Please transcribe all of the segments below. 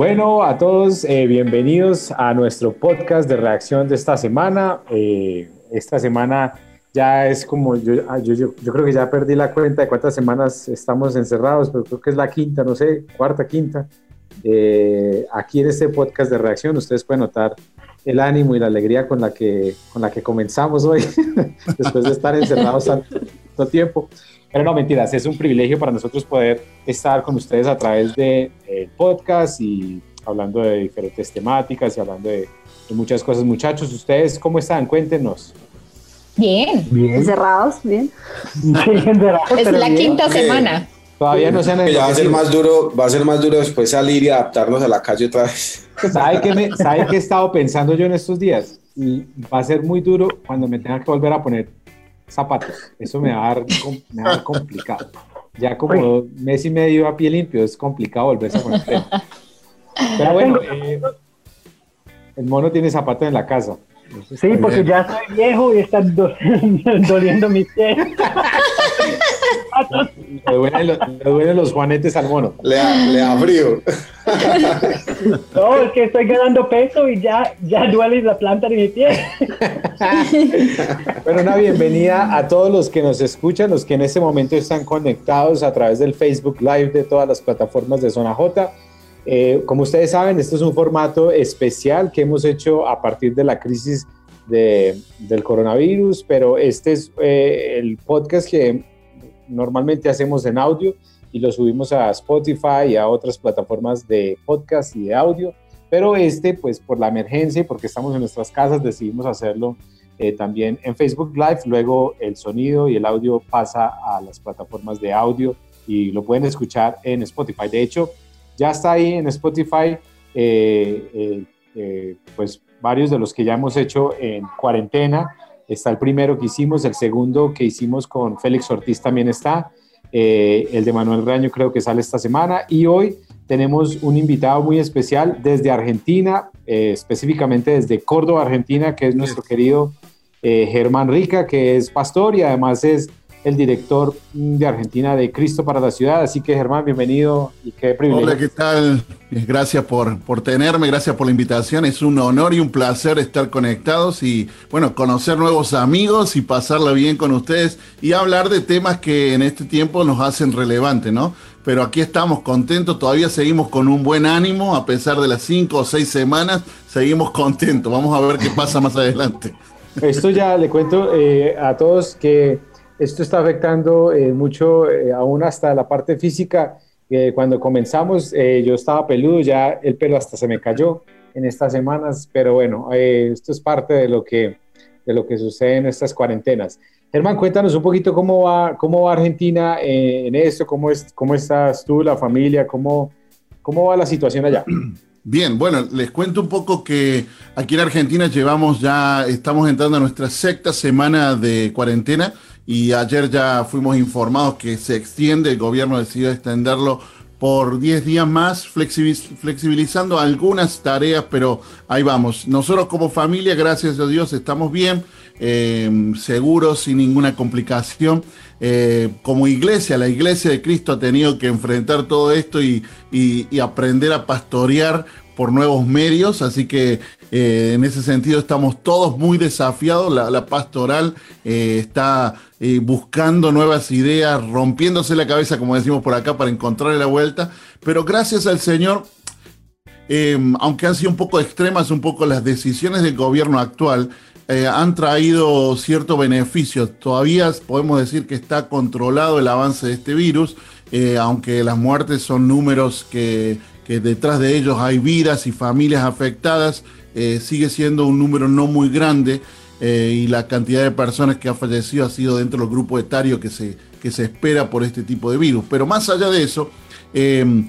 Bueno, a todos, eh, bienvenidos a nuestro podcast de reacción de esta semana. Eh, esta semana ya es como, ah, yo, yo, yo, creo que ya perdí la cuenta de cuántas semanas estamos encerrados, pero creo que es la quinta, no sé, cuarta, quinta. Eh, aquí en este podcast de reacción ustedes pueden notar el ánimo y la alegría con la que, con la que comenzamos hoy, después de estar encerrados tanto tiempo. Pero no, mentiras, es un privilegio para nosotros poder estar con ustedes a través del de, podcast y hablando de diferentes temáticas y hablando de, de, muchas cosas. Muchachos, ¿ustedes cómo están? Cuéntenos. Bien, bien. encerrados, bien. Encerrados, es la quinta semana. Todavía no se han Ya va a ser más duro, va a ser más duro después salir y adaptarnos a la calle otra vez. ¿Sabe qué, me, ¿sabe qué he estado pensando yo en estos días? Y va a ser muy duro cuando me tenga que volver a poner zapatos. Eso me va a dar, me va a dar complicado. Ya como mes y medio a pie limpio es complicado volverse a poner. Pero bueno, eh, el mono tiene zapatos en la casa. Sí, porque ya soy viejo y están doliendo mis pies. le, duelen los, juanetes al mono. Le da, frío. No, es que estoy ganando peso y ya, ya duele la planta de mi pie. Bueno, una bienvenida a todos los que nos escuchan, los que en este momento están conectados a través del Facebook Live de todas las plataformas de Zona J eh, como ustedes saben, este es un formato especial que hemos hecho a partir de la crisis del coronavirus, pero este es eh, el podcast que normalmente hacemos en audio y lo subimos a Spotify y a otras plataformas de podcast y de audio, pero este, pues por la emergencia y porque estamos en nuestras casas, decidimos hacerlo eh, también en Facebook Live, luego el sonido y el audio pasa a las plataformas de audio y lo pueden escuchar en Spotify. De hecho, ya está ahí en Spotify, eh, eh, eh, pues varios de los que ya hemos hecho en cuarentena. Está el primero que hicimos, el segundo que hicimos con Félix Ortiz también está, el de Manuel Raño creo que sale esta semana y hoy tenemos un invitado muy especial desde Argentina, específicamente desde Córdoba, Argentina, que es nuestro querido Germán Rica, que es pastor y además es el director de Argentina de Cristo para la Ciudad. Así que Germán, bienvenido y qué privilegio. Hola, ¿qué tal? Gracias por, por tenerme, gracias por la invitación. Es un honor y un placer estar conectados y, bueno, conocer nuevos amigos y pasarla bien con ustedes y hablar de temas que en este tiempo nos hacen relevante, ¿no? Pero aquí estamos contentos, todavía seguimos con un buen ánimo, a pesar de las cinco o seis semanas, seguimos contentos. Vamos a ver qué pasa más adelante. Esto ya le cuento eh, a todos que esto está afectando eh, mucho, eh, aún hasta la parte física. cuando comenzamos, eh, yo estaba peludo, ya el pelo hasta se me cayó en estas semanas, pero bueno, esto es parte de lo que, de lo que sucede en estas cuarentenas. Germán, cuéntanos un poquito cómo va, cómo va Argentina en esto, cómo, es, cómo estás tú, la familia, cómo, cómo va la situación allá. Bien, bueno, les cuento un poco que aquí en Argentina llevamos ya, estamos entrando a nuestra sexta semana de cuarentena y ayer ya fuimos informados que se extiende, el gobierno decidió extenderlo por 10 días más, flexibilizando algunas tareas, pero ahí vamos. Nosotros como familia, gracias a Dios, estamos bien, eh, seguros, sin ninguna complicación. Eh, como iglesia, la iglesia de Cristo ha tenido que enfrentar todo esto y aprender a pastorear por nuevos medios, así que eh, en ese sentido estamos todos muy desafiados, la, pastoral eh, está eh, buscando nuevas ideas, rompiéndose la cabeza, como decimos por acá, para encontrarle la vuelta, pero gracias al Señor, aunque han sido un poco extremas, un poco las decisiones del gobierno actual, han traído cierto beneficio. Todavía podemos decir que está controlado el avance de este virus, aunque las muertes son números que detrás de ellos hay vidas y familias afectadas, eh, sigue siendo un número no muy grande eh, y la cantidad de personas que ha fallecido ha sido dentro del grupo etario que se, que se espera por este tipo de virus. Pero más allá de eso, eh,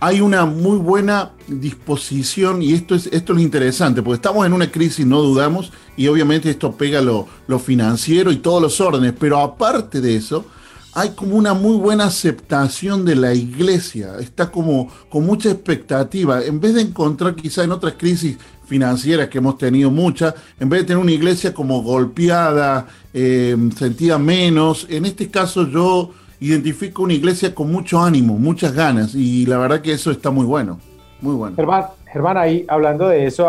hay una muy buena disposición y esto es, esto es interesante, porque estamos en una crisis, no dudamos, y obviamente esto pega lo, lo financiero y todos los órdenes, pero aparte de eso, hay como una muy buena aceptación de la iglesia, está como con mucha expectativa, en vez de encontrar quizá en otras crisis financieras que hemos tenido muchas, en vez de tener una iglesia como golpeada, eh, sentida menos, en este caso yo identifico una iglesia con mucho ánimo, muchas ganas, y la verdad que eso está muy bueno. muy bueno. Germán, Germán, ahí hablando de eso,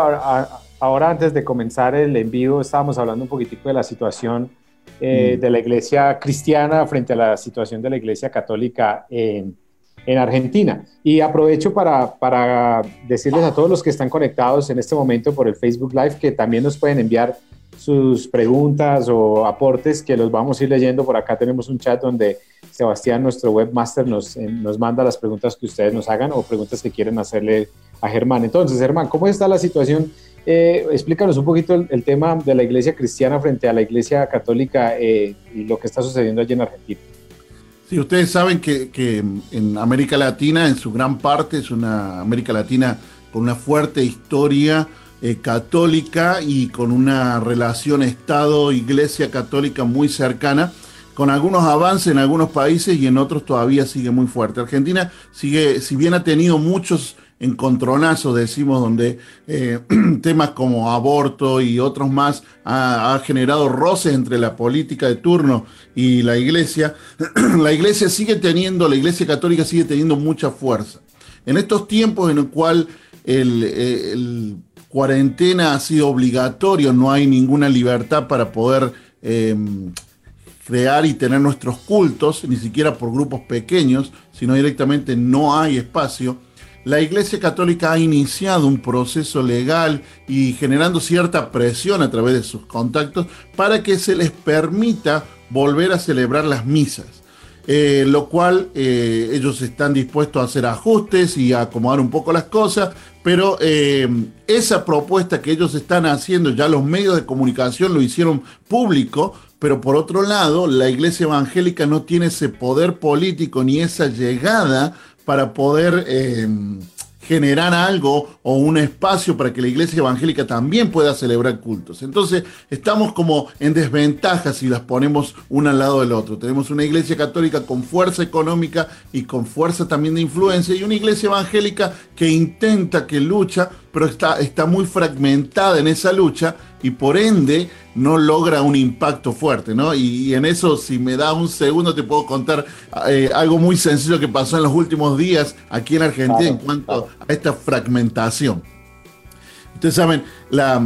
ahora antes de comenzar el envío, estábamos hablando un poquitico de la situación eh, mm. de la iglesia cristiana frente a la situación de la iglesia católica en, en Argentina. Y aprovecho para, para decirles a todos los que están conectados en este momento por el Facebook Live que también nos pueden enviar sus preguntas o aportes que los vamos a ir leyendo. Por acá tenemos un chat donde Sebastián, nuestro webmaster, nos, eh, nos manda las preguntas que ustedes nos hagan o preguntas que quieren hacerle a Germán. Entonces, Germán, ¿cómo está la situación? Eh, explícanos un poquito el, tema de la iglesia cristiana frente a la iglesia católica eh, y lo que está sucediendo allí en Argentina. Sí, ustedes saben que, que, en América Latina, en su gran parte, es una América Latina con una fuerte historia eh, católica y con una relación Estado-Iglesia católica muy cercana, con algunos avances en algunos países y en otros todavía sigue muy fuerte. Argentina sigue, si bien ha tenido muchos encontronazos, decimos, donde eh, temas como aborto y otros más ha, generado roces entre la política de turno y la iglesia, la iglesia sigue teniendo, la iglesia católica sigue teniendo mucha fuerza. En estos tiempos en el cual el, el cuarentena ha sido obligatorio, no hay ninguna libertad para poder em, crear y tener nuestros cultos, ni siquiera por grupos pequeños, sino directamente no hay espacio. La Iglesia Católica ha iniciado un proceso legal y generando cierta presión a través de sus contactos para que se les permita volver a celebrar las misas. Eh, lo cual eh, ellos están dispuestos a hacer ajustes y a acomodar un poco las cosas, pero eh, esa propuesta que ellos están haciendo, ya los medios de comunicación lo hicieron público, pero por otro lado, la iglesia evangélica no tiene ese poder político ni esa llegada para poder generar algo o un espacio para que la iglesia evangélica también pueda celebrar cultos. Entonces, estamos como en desventaja si las ponemos una al lado del otro. Tenemos una iglesia católica con fuerza económica y con fuerza también de influencia y una iglesia evangélica que intenta, que lucha, pero está, está muy fragmentada en esa lucha y por ende no logra un impacto fuerte, ¿no? Y, en eso, si me da un segundo, te puedo contar eh, algo muy sencillo que pasó en los últimos días aquí en Argentina en cuanto a esta fragmentación. Ustedes saben, la,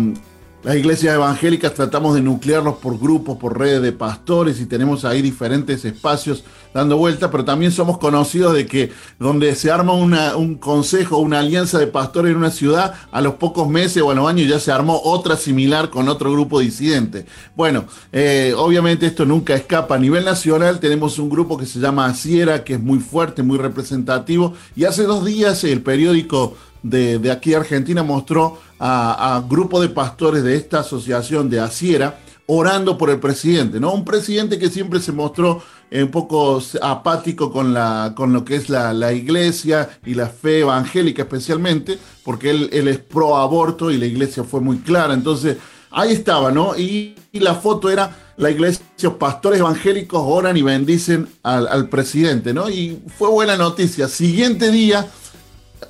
las iglesias evangélicas tratamos de nuclearlos por grupos, por redes de pastores y tenemos ahí diferentes espacios dando vuelta, pero también somos conocidos de que donde se arma un consejo, una alianza de pastores en una ciudad, a los pocos meses o a los años ya se armó otra similar con otro grupo disidente. Bueno, eh, obviamente esto nunca escapa. A nivel nacional tenemos un grupo que se llama Asiera, que es muy fuerte, muy representativo, y hace dos días el periódico de, de aquí Argentina mostró a, grupo de pastores de esta asociación de Asiera orando por el presidente, ¿no? Un presidente que siempre se mostró un poco apático con, la, con lo que es la, iglesia y la fe evangélica especialmente, porque él, es pro aborto y la iglesia fue muy clara. Entonces, ahí estaba, ¿no? Y, la foto era la iglesia, pastores evangélicos oran y bendicen al, al, presidente, ¿no? Y fue buena noticia. Siguiente día,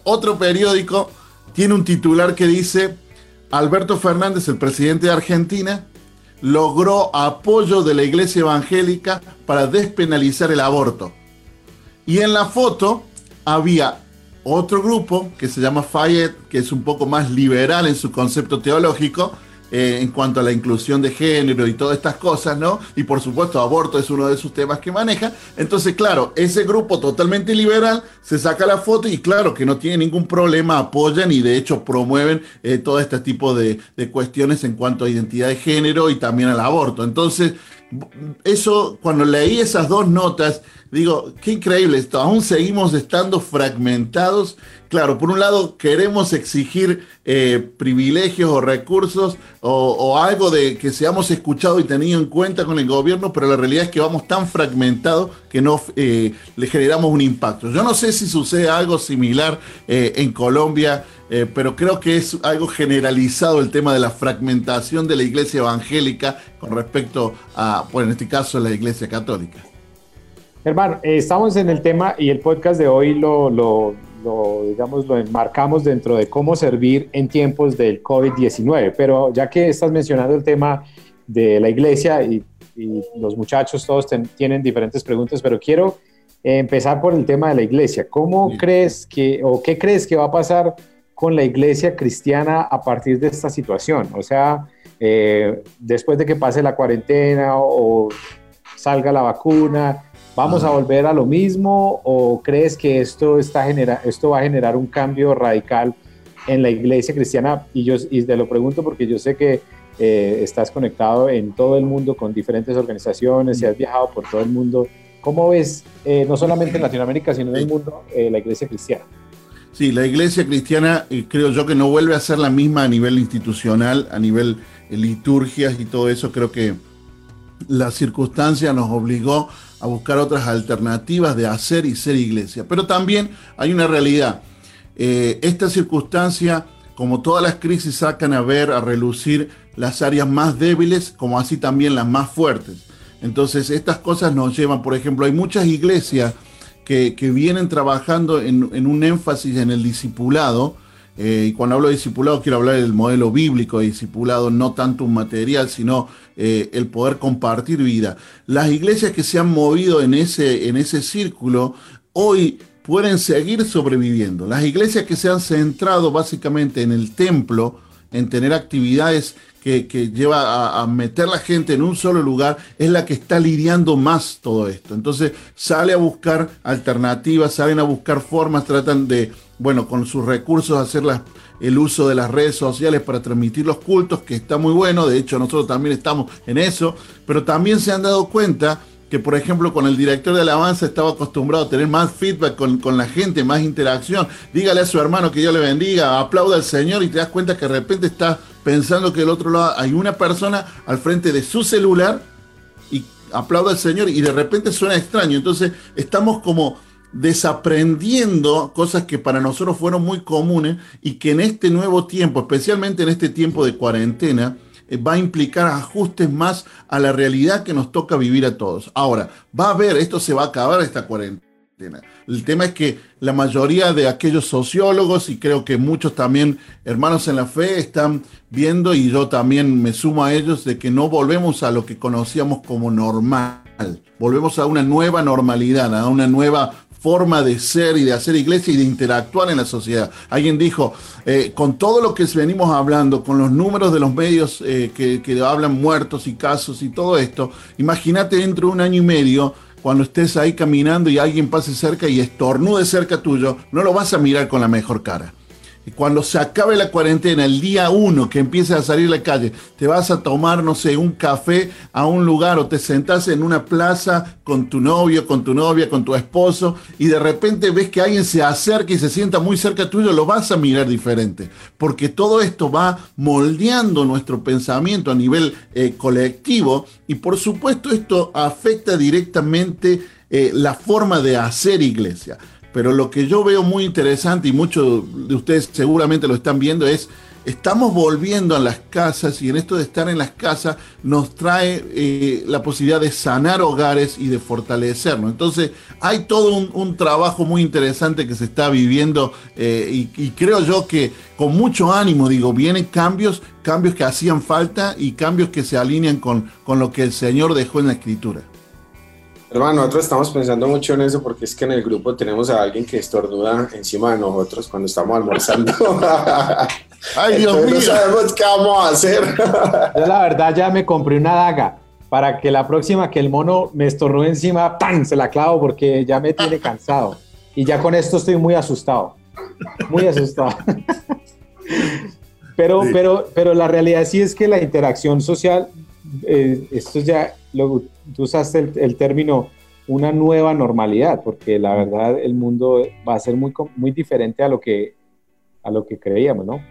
otro periódico tiene un titular que dice, Alberto Fernández, el presidente de Argentina, logró apoyo de la iglesia evangélica para despenalizar el aborto. Y en la foto había otro grupo que se llama Fayette, que es un poco más liberal en su concepto teológico, eh, en cuanto a la inclusión de género y todas estas cosas, ¿no? Y por supuesto, aborto es uno de sus temas que maneja. Entonces, claro, ese grupo totalmente liberal se saca la foto y claro que no tiene ningún problema, apoyan y de hecho promueven eh, todo este tipo de, de cuestiones en cuanto a identidad de género y también al aborto. Entonces, eso, cuando leí esas dos notas, digo, qué increíble esto, aún seguimos estando fragmentados. Claro, por un lado queremos exigir eh, privilegios o recursos o, algo de que seamos escuchados y tenidos en cuenta con el gobierno, pero la realidad es que vamos tan fragmentados que no eh, le generamos un impacto. Yo no sé si sucede algo similar eh, en Colombia. Pero creo que es algo generalizado el tema de la fragmentación de la iglesia evangélica con respecto a, bueno, en este caso, la iglesia católica. Hermano, eh, estamos en el tema y el podcast de hoy lo, lo, lo, digamos, lo enmarcamos dentro de cómo servir en tiempos del COVID-19, pero ya que estás mencionando el tema de la iglesia y, y los muchachos todos tienen diferentes preguntas, pero quiero empezar por el tema de la iglesia. ¿Cómo crees que, o qué crees que va a pasar con la iglesia cristiana a partir de esta situación? O sea, eh, después de que pase la cuarentena o, salga la vacuna, ¿vamos a volver a lo mismo o crees que esto, está genera esto va a generar un cambio radical en la iglesia cristiana? Y, yo, y te lo pregunto porque yo sé que eh, estás conectado en todo el mundo con diferentes organizaciones y has viajado por todo el mundo. ¿Cómo ves, eh, no solamente en Latinoamérica, sino en el mundo, eh, la iglesia cristiana? Sí, la iglesia cristiana creo yo que no vuelve a ser la misma a nivel institucional, a nivel liturgias y todo eso. Creo que la circunstancia nos obligó a buscar otras alternativas de hacer y ser iglesia. Pero también hay una realidad. esta circunstancia, como todas las crisis, sacan a ver, a relucir las áreas más débiles como así también las más fuertes. Entonces, estas cosas nos llevan, por ejemplo, hay muchas iglesias que, vienen trabajando en, un énfasis en el discipulado, eh, y cuando hablo de discipulado quiero hablar del modelo bíblico de discipulado, no tanto un material, sino eh, el poder compartir vida. Las iglesias que se han movido en ese, en ese círculo, hoy pueden seguir sobreviviendo. Las iglesias que se han centrado básicamente en el templo, en tener actividades que, lleva a, meter la gente en un solo lugar es la que está lidiando más todo esto. Entonces sale a buscar alternativas, salen a buscar formas, tratan de, bueno, con sus recursos hacer el uso de las redes sociales para transmitir los cultos, que está muy bueno, de hecho nosotros también estamos en eso, pero también se han dado cuenta que por ejemplo con el director de alabanza estaba acostumbrado a tener más feedback con, con, la gente, más interacción. Dígale a su hermano que Dios le bendiga, aplauda al Señor y te das cuenta que de repente está pensando que del otro lado hay una persona al frente de su celular y aplauda al Señor y de repente suena extraño. Entonces estamos como desaprendiendo cosas que para nosotros fueron muy comunes y que en este nuevo tiempo, especialmente en este tiempo de cuarentena, va a implicar ajustes más a la realidad que nos toca vivir a todos. Ahora, va a haber, esto se va a acabar esta cuarentena. El tema es que la mayoría de aquellos sociólogos y creo que muchos también hermanos en la fe están viendo y yo también me sumo a ellos de que no volvemos a lo que conocíamos como normal. Volvemos a una nueva normalidad, a una nueva forma de ser y de hacer iglesia y de interactuar en la sociedad. Alguien dijo, eh, con todo lo que venimos hablando, con los números de los medios eh, que, que hablan muertos y casos y todo esto, imagínate dentro de un año y medio cuando estés ahí caminando y alguien pase cerca y estornude cerca tuyo, no lo vas a mirar con la mejor cara cuando se acabe la cuarentena, el día uno que empieces a salir a la calle, te vas a tomar, no sé, un café a un lugar o te sentás en una plaza con tu novio, con tu novia, con tu esposo y de repente ves que alguien se acerca y se sienta muy cerca tuyo, lo vas a mirar diferente. Porque todo esto va moldeando nuestro pensamiento a nivel eh, colectivo y por supuesto esto afecta directamente eh, la forma de hacer iglesia. Pero lo que yo veo muy interesante y muchos de ustedes seguramente lo están viendo es, estamos volviendo a las casas y en esto de estar en las casas nos trae eh, la posibilidad de sanar hogares y de fortalecernos. Entonces hay todo un, trabajo muy interesante que se está viviendo eh, y, creo yo que con mucho ánimo, digo, vienen cambios, cambios que hacían falta y cambios que se alinean con, con lo que el Señor dejó en la escritura. Hermano, nosotros estamos pensando mucho en eso porque es que en el grupo tenemos a alguien que estornuda encima de nosotros cuando estamos almorzando. Ay, Dios mío. No sabemos qué vamos a hacer. Yo la verdad ya me compré una daga para que la próxima que el mono me estornude encima, ¡tan! se la clavo porque ya me tiene cansado. Y ya con esto estoy muy asustado. Muy asustado. Pero, pero, pero la realidad sí es que la interacción social, eh, esto ya lo, tú usaste el, término una nueva normalidad, porque la verdad el mundo va a ser muy, muy diferente a lo que, a lo que creíamos, ¿no?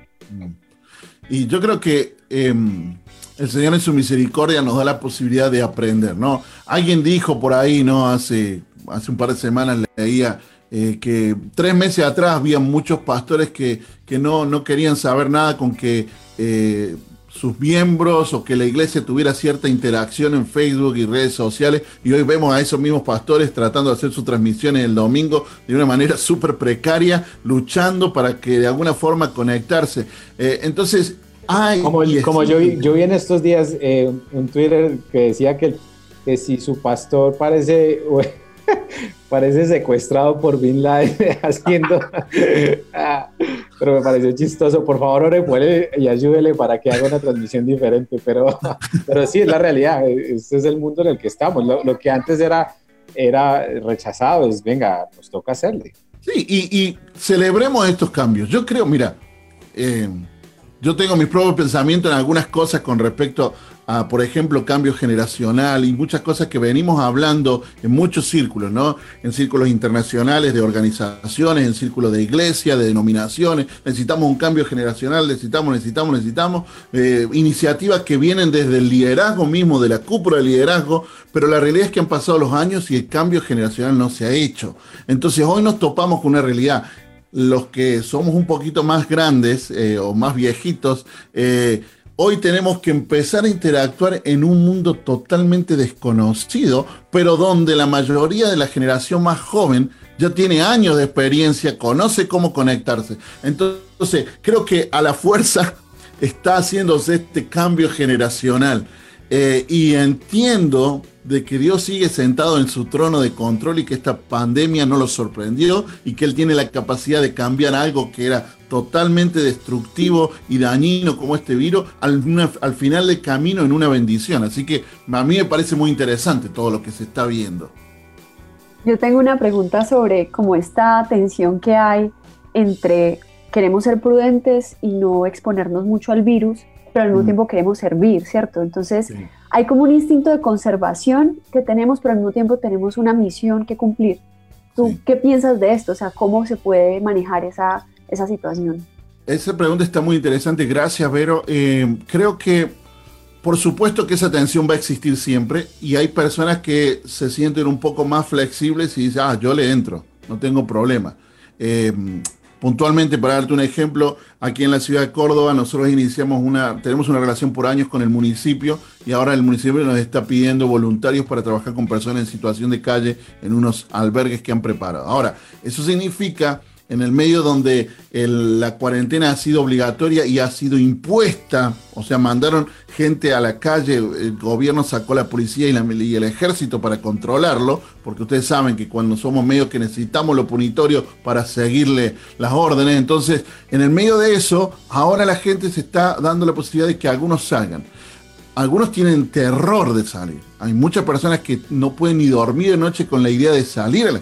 Y yo creo que em, el Señor en su misericordia nos da la posibilidad de aprender, ¿no? Alguien dijo por ahí, ¿no? Hace, hace un par de semanas leía eh, que tres meses atrás había muchos pastores que, que no, no querían saber nada con que eh, sus miembros o que la iglesia tuviera cierta interacción en Facebook y redes sociales. Y hoy vemos a esos mismos pastores tratando de hacer sus transmisiones el domingo de una manera súper precaria, luchando para que de alguna forma conectarse. Eh, entonces, hay... Como, como yo, vi, yo vi en estos días eh, un Twitter que decía que, que si su pastor parece... parece secuestrado por Bin Laden haciendo. Ah, pero me pareció chistoso. Por favor, ore por y ayúdele para que haga una transmisión diferente. Pero, pero sí, es la realidad. Este es el mundo en el que estamos. Lo, que antes era, era rechazado es, venga, nos toca hacerle. Sí, y, celebremos estos cambios. Yo creo, mira, eh, yo tengo mis propios pensamientos en algunas cosas con respecto a, por ejemplo, cambio generacional y muchas cosas que venimos hablando en muchos círculos, ¿no? En círculos internacionales de organizaciones, en círculos de iglesia, de denominaciones. Necesitamos un cambio generacional, necesitamos, necesitamos, necesitamos eh, iniciativas que vienen desde el liderazgo mismo, de la cúpula de liderazgo, pero la realidad es que han pasado los años y el cambio generacional no se ha hecho. Entonces hoy nos topamos con una realidad los que somos un poquito más grandes eh, o más viejitos, eh, hoy tenemos que empezar a interactuar en un mundo totalmente desconocido, pero donde la mayoría de la generación más joven ya tiene años de experiencia, conoce cómo conectarse. Entonces, creo que a la fuerza está haciéndose este cambio generacional. Eh, y entiendo de que Dios sigue sentado en su trono de control y que esta pandemia no lo sorprendió y que Él tiene la capacidad de cambiar algo que era totalmente destructivo y dañino como este virus al, al final del camino en una bendición. Así que a mí me parece muy interesante todo lo que se está viendo. Yo tengo una pregunta sobre cómo esta tensión que hay entre queremos ser prudentes y no exponernos mucho al virus, pero al mismo mm. tiempo queremos servir, ¿cierto? Entonces hay como un instinto de conservación que tenemos, pero al mismo tiempo tenemos una misión que cumplir. ¿Tú qué piensas de esto? O sea, ¿cómo se puede manejar esa, esa situación? Esa pregunta está muy interesante, gracias Vero. Eh, creo que por supuesto que esa tensión va a existir siempre y hay personas que se sienten un poco más flexibles y dicen, ah, yo le entro, no tengo problema. Eh, Puntualmente, para darte un ejemplo, aquí en la ciudad de Córdoba nosotros iniciamos una, tenemos una relación por años con el municipio y ahora el municipio nos está pidiendo voluntarios para trabajar con personas en situación de calle en unos albergues que han preparado. Ahora, eso significa en el medio donde la cuarentena ha sido obligatoria y ha sido impuesta, o sea, mandaron gente a la calle, el gobierno sacó la policía y, el ejército para controlarlo, porque ustedes saben que cuando somos medios que necesitamos lo punitorio para seguirle las órdenes, entonces en el medio de eso, ahora la gente se está dando la posibilidad de que algunos salgan. Algunos tienen terror de salir. Hay muchas personas que no pueden ni dormir de noche con la idea de salir.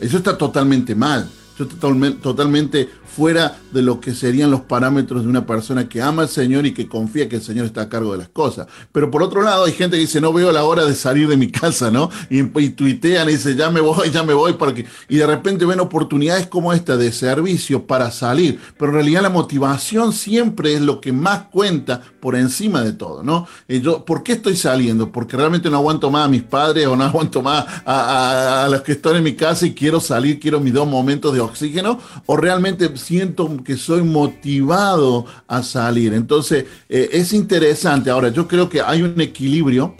Eso está totalmente mal totalmente fuera de lo que serían los parámetros de una persona que ama al Señor y que confía que el Señor está a cargo de las cosas. Pero por otro lado, hay gente que dice, no veo la hora de salir de mi casa, ¿no? Y, tuitean y dicen, ya me voy, ya me voy, para que... y de repente ven oportunidades como esta de servicio para salir. Pero en realidad la motivación siempre es lo que más cuenta por encima de todo, ¿no? Y yo, ¿Por qué estoy saliendo? Porque realmente no aguanto más a mis padres o no aguanto más a, a los que están en mi casa y quiero salir, quiero mis dos momentos de oxígeno, o realmente siento que soy motivado a salir. Entonces, eh, es interesante. Ahora, yo creo que hay un equilibrio.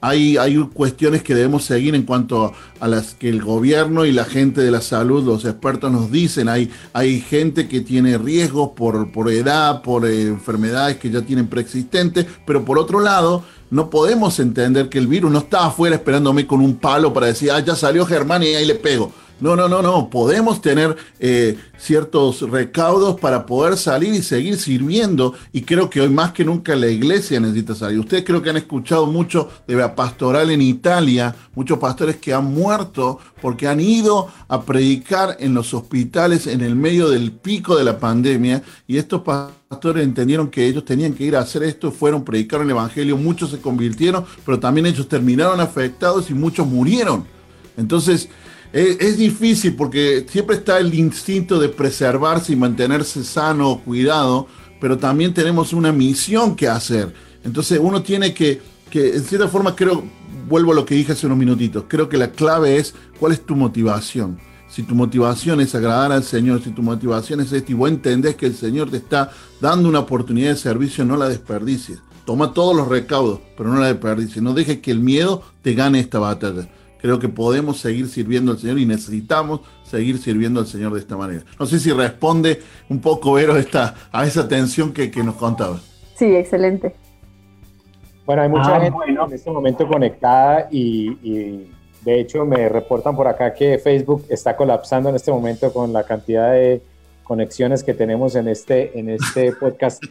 Hay, hay, cuestiones que debemos seguir en cuanto a las que el gobierno y la gente de la salud, los expertos nos dicen. Hay, hay gente que tiene riesgos por, por edad, por enfermedades que ya tienen preexistentes, pero por otro lado, no podemos entender que el virus no está afuera esperándome con un palo para decir, ah, ya salió Germán y ahí le pego. No, no, no, no. Podemos tener eh, ciertos recaudos para poder salir y seguir sirviendo. Y creo que hoy más que nunca la iglesia necesita salir. Ustedes creo que han escuchado mucho de la pastoral en Italia, muchos pastores que han muerto porque han ido a predicar en los hospitales en el medio del pico de la pandemia. Y estos pastores entendieron que ellos tenían que ir a hacer esto, fueron, predicar el Evangelio, muchos se convirtieron, pero también ellos terminaron afectados y muchos murieron. Entonces, es, difícil porque siempre está el instinto de preservarse y mantenerse sano, cuidado, pero también tenemos una misión que hacer. Entonces uno tiene que, que, en cierta forma, creo, vuelvo a lo que dije hace unos minutitos, creo que la clave es cuál es tu motivación. Si tu motivación es agradar al Señor, si tu motivación es esta y vos entendés que el Señor te está dando una oportunidad de servicio, no la desperdicies. Toma todos los recaudos, pero no la desperdicies. No dejes que el miedo te gane esta batalla creo que podemos seguir sirviendo al Señor y necesitamos seguir sirviendo al Señor de esta manera. No sé si responde un poco, Vero, esta, a esa tensión que, nos contaba. Sí, excelente. Bueno, hay mucha ah, gente en este momento conectada y, De hecho, me reportan por acá que Facebook está colapsando en este momento con la cantidad de conexiones que tenemos en este, en este podcast.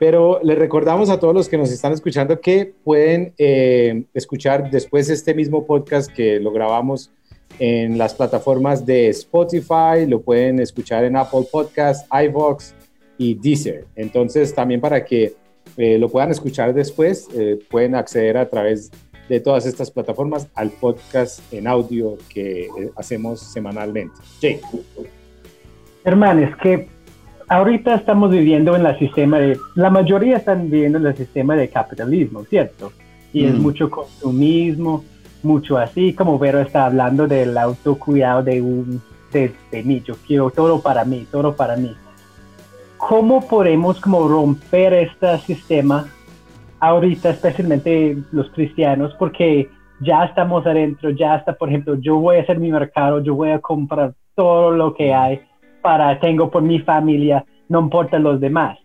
Pero les recordamos a todos los que nos están escuchando que pueden eh, escuchar después este mismo podcast que lo grabamos en las plataformas de Spotify, lo pueden escuchar en Apple Podcast, iVoox y Deezer. Entonces, también para que eh, lo puedan escuchar después, eh, pueden acceder a través de todas estas plataformas al podcast en audio que eh, hacemos semanalmente. Jake. Hermano, es que ahorita estamos viviendo en el sistema de, la mayoría están viviendo en el sistema de capitalismo, ¿cierto? Y es mucho consumismo, mucho así, como Vero está hablando del autocuidado de un, de, de mí, yo quiero todo para mí, todo para mí. ¿Cómo podemos como romper este sistema ahorita, especialmente los cristianos, porque ya estamos adentro, ya está, por ejemplo, yo voy a hacer mi mercado, yo voy a comprar todo lo que hay para, tengo por mi familia, no importa los demás.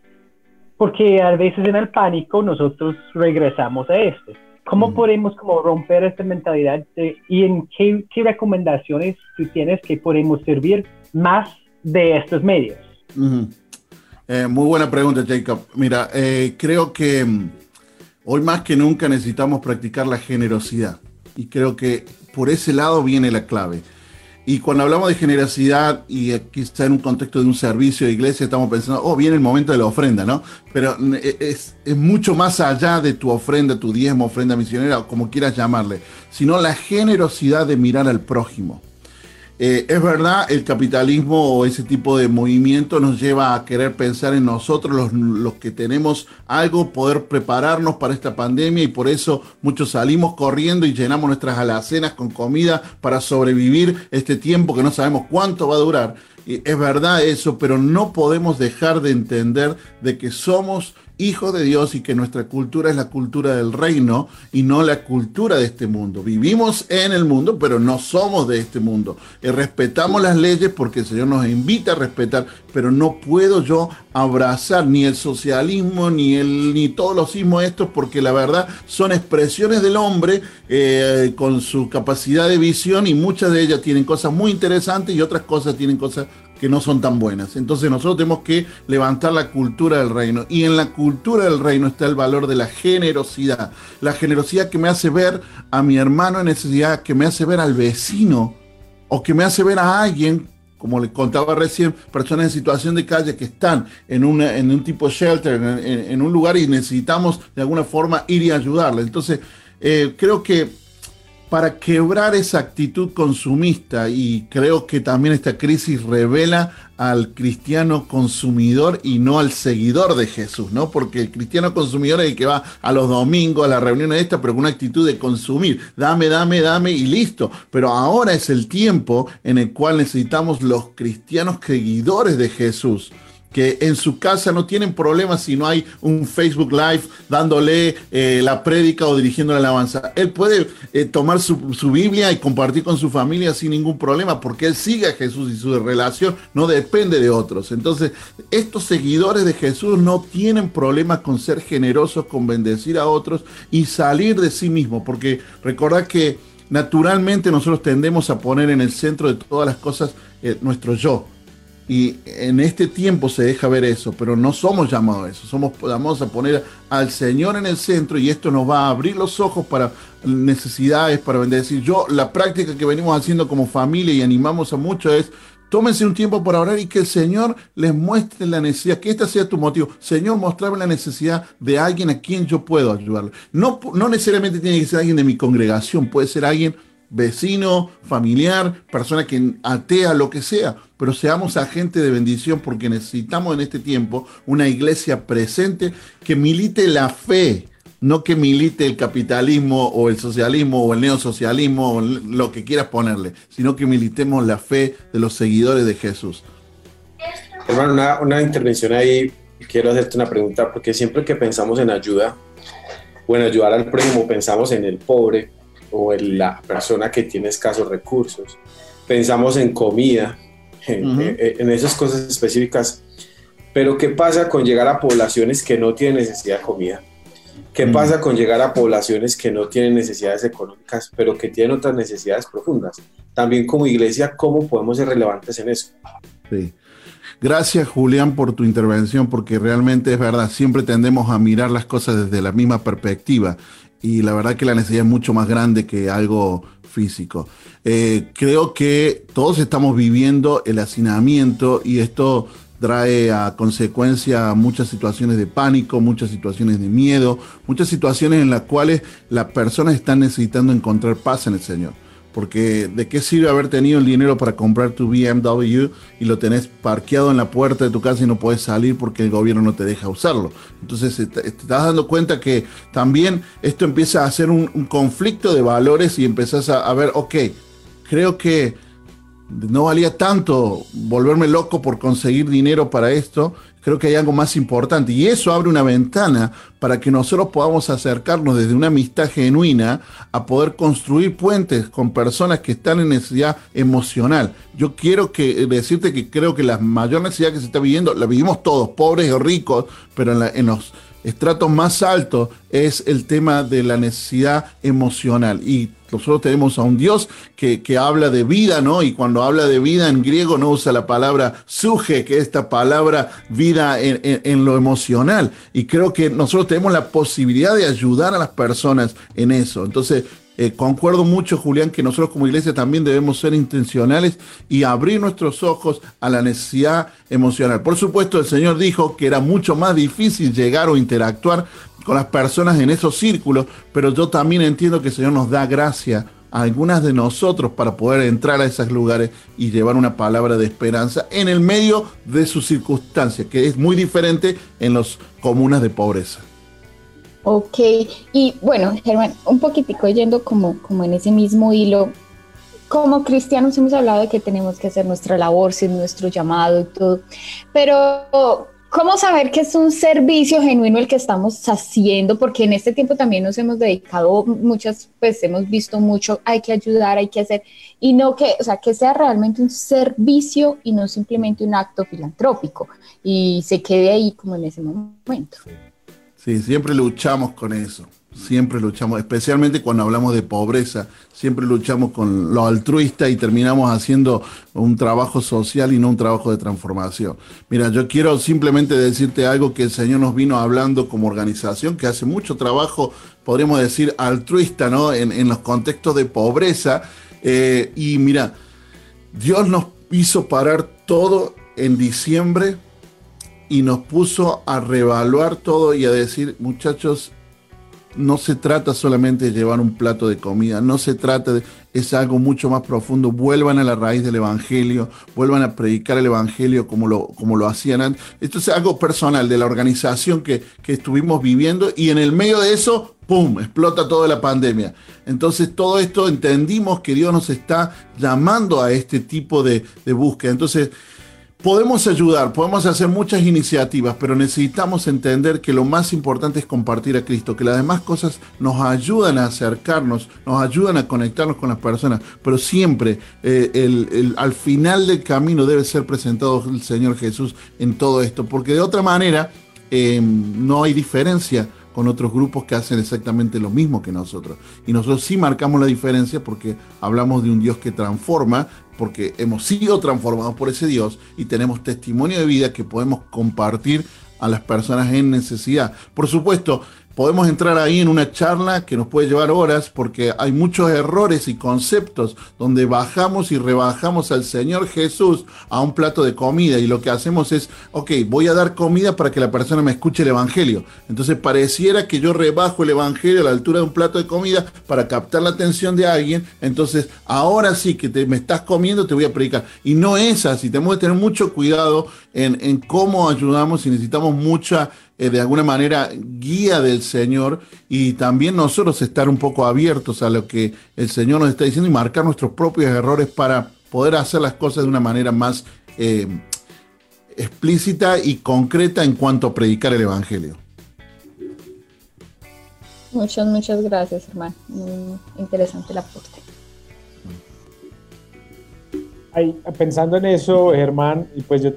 Porque a veces en el pánico nosotros regresamos a esto. ¿Cómo mm. podemos como romper esta mentalidad y en qué, recomendaciones tú tienes que podemos servir más de estos medios? Eh, muy buena pregunta, Jacob. Mira, eh, creo que mm, hoy más que nunca necesitamos practicar la generosidad y creo que por ese lado viene la clave. Y cuando hablamos de generosidad, y aquí está en un contexto de un servicio de iglesia, estamos pensando, oh, viene el momento de la ofrenda, ¿no? Pero e, es, es mucho más allá de tu ofrenda, tu diezmo, ofrenda misionera, o como quieras llamarle, sino la generosidad de mirar al prójimo. Eh, es verdad, el capitalismo o ese tipo de movimiento nos lleva a querer pensar en nosotros, los, que tenemos algo, poder prepararnos para esta pandemia y por eso muchos salimos corriendo y llenamos nuestras alacenas con comida para sobrevivir este tiempo que no sabemos cuánto va a durar. Y es verdad eso, pero no podemos dejar de entender de que somos hijo de Dios y que nuestra cultura es la cultura del reino y no la cultura de este mundo. Vivimos en el mundo, pero no somos de este mundo. Y respetamos las leyes porque el Señor nos invita a respetar, pero no puedo yo abrazar ni el socialismo ni, el, ni todos los sismos estos porque la verdad son expresiones del hombre eh, con su capacidad de visión y muchas de ellas tienen cosas muy interesantes y otras cosas tienen cosas que no son tan buenas. Entonces nosotros tenemos que levantar la cultura del reino. Y en la cultura del reino está el valor de la generosidad. La generosidad que me hace ver a mi hermano en necesidad, que me hace ver al vecino o que me hace ver a alguien, como le contaba recién, personas en situación de calle que están en, en un tipo de shelter, en, un lugar y necesitamos de alguna forma ir y ayudarle. Entonces, eh, creo que para quebrar esa actitud consumista y creo que también esta crisis revela al cristiano consumidor y no al seguidor de Jesús, ¿no? Porque el cristiano consumidor es el que va a los domingos, a las reuniones de esta, pero con una actitud de consumir, dame, dame, dame y listo. Pero ahora es el tiempo en el cual necesitamos los cristianos seguidores de Jesús que en su casa no tienen problemas si no hay un Facebook Live dándole eh, la prédica o dirigiendo la alabanza. Él puede eh, tomar su, Biblia y compartir con su familia sin ningún problema porque él sigue a Jesús y su relación no depende de otros. Entonces, estos seguidores de Jesús no tienen problemas con ser generosos, con bendecir a otros y salir de sí mismos, porque recordad que naturalmente nosotros tendemos a poner en el centro de todas las cosas eh, nuestro yo y en este tiempo se deja ver eso, pero no somos llamados a eso. Somos llamados a poner al Señor en el centro y esto nos va a abrir los ojos para necesidades, para bendecir. Yo, la práctica que venimos haciendo como familia y animamos a muchos es, tómense un tiempo para orar y que el Señor les muestre la necesidad, que este sea tu motivo. Señor, mostrarme la necesidad de alguien a quien yo puedo ayudarle. No, no necesariamente tiene que ser alguien de mi congregación, puede ser alguien vecino, familiar, persona que atea, lo que sea, pero seamos agentes de bendición porque necesitamos en este tiempo una iglesia presente que milite la fe, no que milite el capitalismo o el socialismo o el neosocialismo o lo que quieras ponerle, sino que militemos la fe de los seguidores de Jesús. Hermano, una, una intervención ahí, quiero hacerte una pregunta, porque siempre que pensamos en ayuda o en ayudar al prójimo, pensamos en el pobre, o en la persona que tiene escasos recursos. Pensamos en comida, en, esas cosas específicas. Pero ¿qué pasa con llegar a poblaciones que no tienen necesidad de comida? ¿Qué mm. pasa con llegar a poblaciones que no tienen necesidades económicas, pero que tienen otras necesidades profundas? También como iglesia, ¿cómo podemos ser relevantes en eso? Sí. Gracias Julián por tu intervención, porque realmente es verdad, siempre tendemos a mirar las cosas desde la misma perspectiva y la verdad que la necesidad es mucho más grande que algo físico. Eh, creo que todos estamos viviendo el hacinamiento y esto trae a consecuencia muchas situaciones de pánico, muchas situaciones de miedo, muchas situaciones en las cuales las personas están necesitando encontrar paz en el Señor. Porque de qué sirve haber tenido el dinero para comprar tu BMW y lo tenés parqueado en la puerta de tu casa y no puedes salir porque el gobierno no te deja usarlo. Entonces te, estás dando cuenta que también esto empieza a ser un, conflicto de valores y empezás a, a ver, ok, creo que no valía tanto volverme loco por conseguir dinero para esto. Creo que hay algo más importante y eso abre una ventana para que nosotros podamos acercarnos desde una amistad genuina a poder construir puentes con personas que están en necesidad emocional. Yo quiero que, decirte que creo que la mayor necesidad que se está viviendo, la vivimos todos, pobres o ricos, pero en, en los estratos más altos es el tema de la necesidad emocional. Y nosotros tenemos a un Dios que, habla de vida, ¿no? Y cuando habla de vida en griego no usa la palabra suje, que es esta palabra vida en, en, lo emocional. Y creo que nosotros tenemos la posibilidad de ayudar a las personas en eso. Entonces, eh, concuerdo mucho, Julián, que nosotros como iglesia también debemos ser intencionales y abrir nuestros ojos a la necesidad emocional. Por supuesto, el Señor dijo que era mucho más difícil llegar o interactuar con las personas en esos círculos, pero yo también entiendo que el Señor nos da gracia a algunas de nosotros para poder entrar a esos lugares y llevar una palabra de esperanza en el medio de sus circunstancias, que es muy diferente en las comunas de pobreza. Ok, y bueno, Germán, un poquitico yendo como, como en ese mismo hilo, como cristianos hemos hablado de que tenemos que hacer nuestra labor, ser nuestro llamado y todo, pero ¿cómo saber que es un servicio genuino el que estamos haciendo? Porque en este tiempo también nos hemos dedicado, muchas, pues hemos visto mucho, hay que ayudar, hay que hacer, y no que, o sea, que sea realmente un servicio y no simplemente un acto filantrópico y se quede ahí como en ese momento. Sí, siempre luchamos con eso, siempre luchamos, especialmente cuando hablamos de pobreza, siempre luchamos con lo altruista y terminamos haciendo un trabajo social y no un trabajo de transformación. Mira, yo quiero simplemente decirte algo que el Señor nos vino hablando como organización, que hace mucho trabajo, podríamos decir, altruista, ¿no? En, los contextos de pobreza. Eh, y mira, Dios nos hizo parar todo en diciembre y nos puso a revaluar todo y a decir, muchachos, no se trata solamente de llevar un plato de comida, no se trata de, es algo mucho más profundo, vuelvan a la raíz del Evangelio, vuelvan a predicar el Evangelio como lo, como lo hacían antes. Esto es algo personal de la organización que, estuvimos viviendo y en el medio de eso, ¡pum!, explota toda la pandemia. Entonces todo esto entendimos que Dios nos está llamando a este tipo de, de búsqueda. Entonces, Podemos ayudar, podemos hacer muchas iniciativas, pero necesitamos entender que lo más importante es compartir a Cristo, que las demás cosas nos ayudan a acercarnos, nos ayudan a conectarnos con las personas, pero siempre eh, al final del camino debe ser presentado el Señor Jesús en todo esto, porque de otra manera eh, no hay diferencia con otros grupos que hacen exactamente lo mismo que nosotros. Y nosotros sí marcamos la diferencia porque hablamos de un Dios que transforma, porque hemos sido transformados por ese Dios y tenemos testimonio de vida que podemos compartir a las personas en necesidad. Por supuesto, podemos entrar ahí en una charla que nos puede llevar horas porque hay muchos errores y conceptos donde bajamos y rebajamos al Señor Jesús a un plato de comida y lo que hacemos es, ok, voy a dar comida para que la persona me escuche el Evangelio. Entonces pareciera que yo rebajo el Evangelio a la altura de un plato de comida para captar la atención de alguien. Entonces ahora sí que te, me estás comiendo, te voy a predicar. Y no es así, tenemos que tener mucho cuidado en, en cómo ayudamos y necesitamos mucha eh, de alguna manera guía del Señor y también nosotros estar un poco abiertos a lo que el Señor nos está diciendo y marcar nuestros propios errores para poder hacer las cosas de una manera más eh, explícita y concreta en cuanto a predicar el Evangelio. Muchas, muchas gracias, hermano. Muy interesante el aporte. pensando en eso, Germán, y pues yo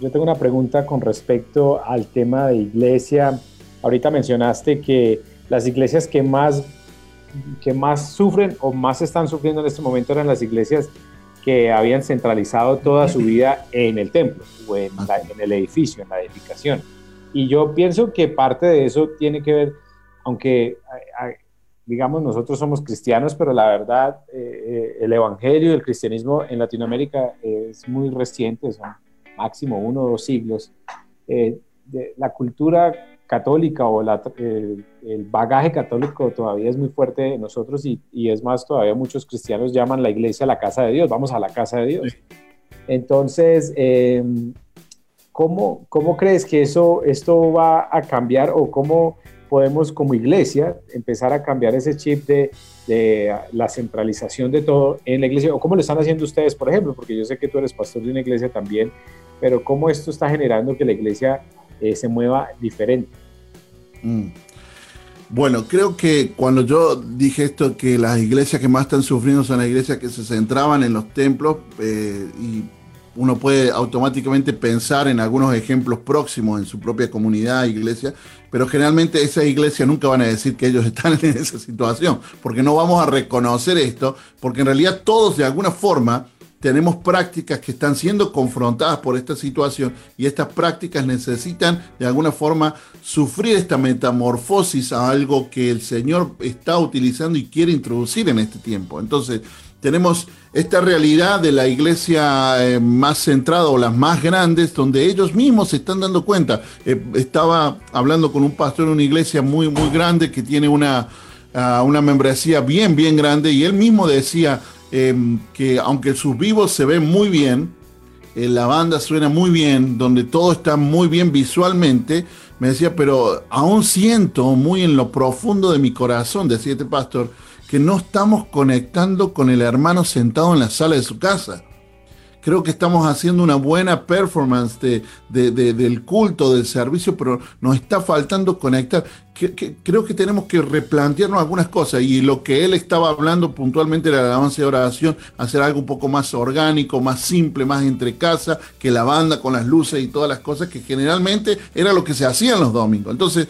yo tengo una pregunta con respecto al tema de iglesia. Ahorita mencionaste que las iglesias que más, que más sufren o más están sufriendo en este momento eran las iglesias que habían centralizado toda su vida en el templo o en, en el edificio, en la edificación. Y yo pienso que parte de eso tiene que ver, aunque digamos nosotros somos cristianos, pero la verdad eh, eh, el evangelio y el cristianismo en Latinoamérica es muy reciente, son máximo uno o dos siglos. Eh, la cultura católica o el, bagaje católico todavía es muy fuerte en nosotros y, y, es más, todavía muchos cristianos llaman la iglesia la casa de Dios, vamos a la casa de Dios. Entonces, ¿Cómo, ¿Cómo crees que eso, esto va a cambiar o cómo podemos como iglesia empezar a cambiar ese chip de, de, la centralización de todo en la iglesia? ¿O cómo lo están haciendo ustedes, por ejemplo? Porque yo sé que tú eres pastor de una iglesia también, pero ¿cómo esto está generando que la iglesia eh, se mueva diferente? Mm. Bueno, creo que cuando yo dije esto, que las iglesias que más están sufriendo son las iglesias que se centraban en los templos eh, y uno puede automáticamente pensar en algunos ejemplos próximos en su propia comunidad, iglesia, pero generalmente esas iglesias nunca van a decir que ellos están en esa situación, porque no vamos a reconocer esto, porque en realidad todos de alguna forma tenemos prácticas que están siendo confrontadas por esta situación y estas prácticas necesitan de alguna forma sufrir esta metamorfosis a algo que el Señor está utilizando y quiere introducir en este tiempo. Entonces, tenemos esta realidad de la iglesia eh, más centrada o las más grandes, donde ellos mismos se están dando cuenta. Eh, estaba hablando con un pastor en una iglesia muy, muy grande que tiene una, ah, una membresía bien, bien grande, y él mismo decía em, que aunque sus vivos se ven muy bien, eh, la banda suena muy bien, donde todo está muy bien visualmente, me decía, pero aún siento muy en lo profundo de mi corazón, decía este pastor, que no estamos conectando con el hermano sentado en la sala de su casa. Creo que estamos haciendo una buena performance de, del culto, del servicio, pero nos está faltando conectar. creo que tenemos que replantearnos algunas cosas y lo que él estaba hablando puntualmente era la alabanza de oración, hacer algo un poco más orgánico, más simple, más entre casa, que la banda con las luces y todas las cosas que generalmente era lo que se hacía en los domingos. Entonces,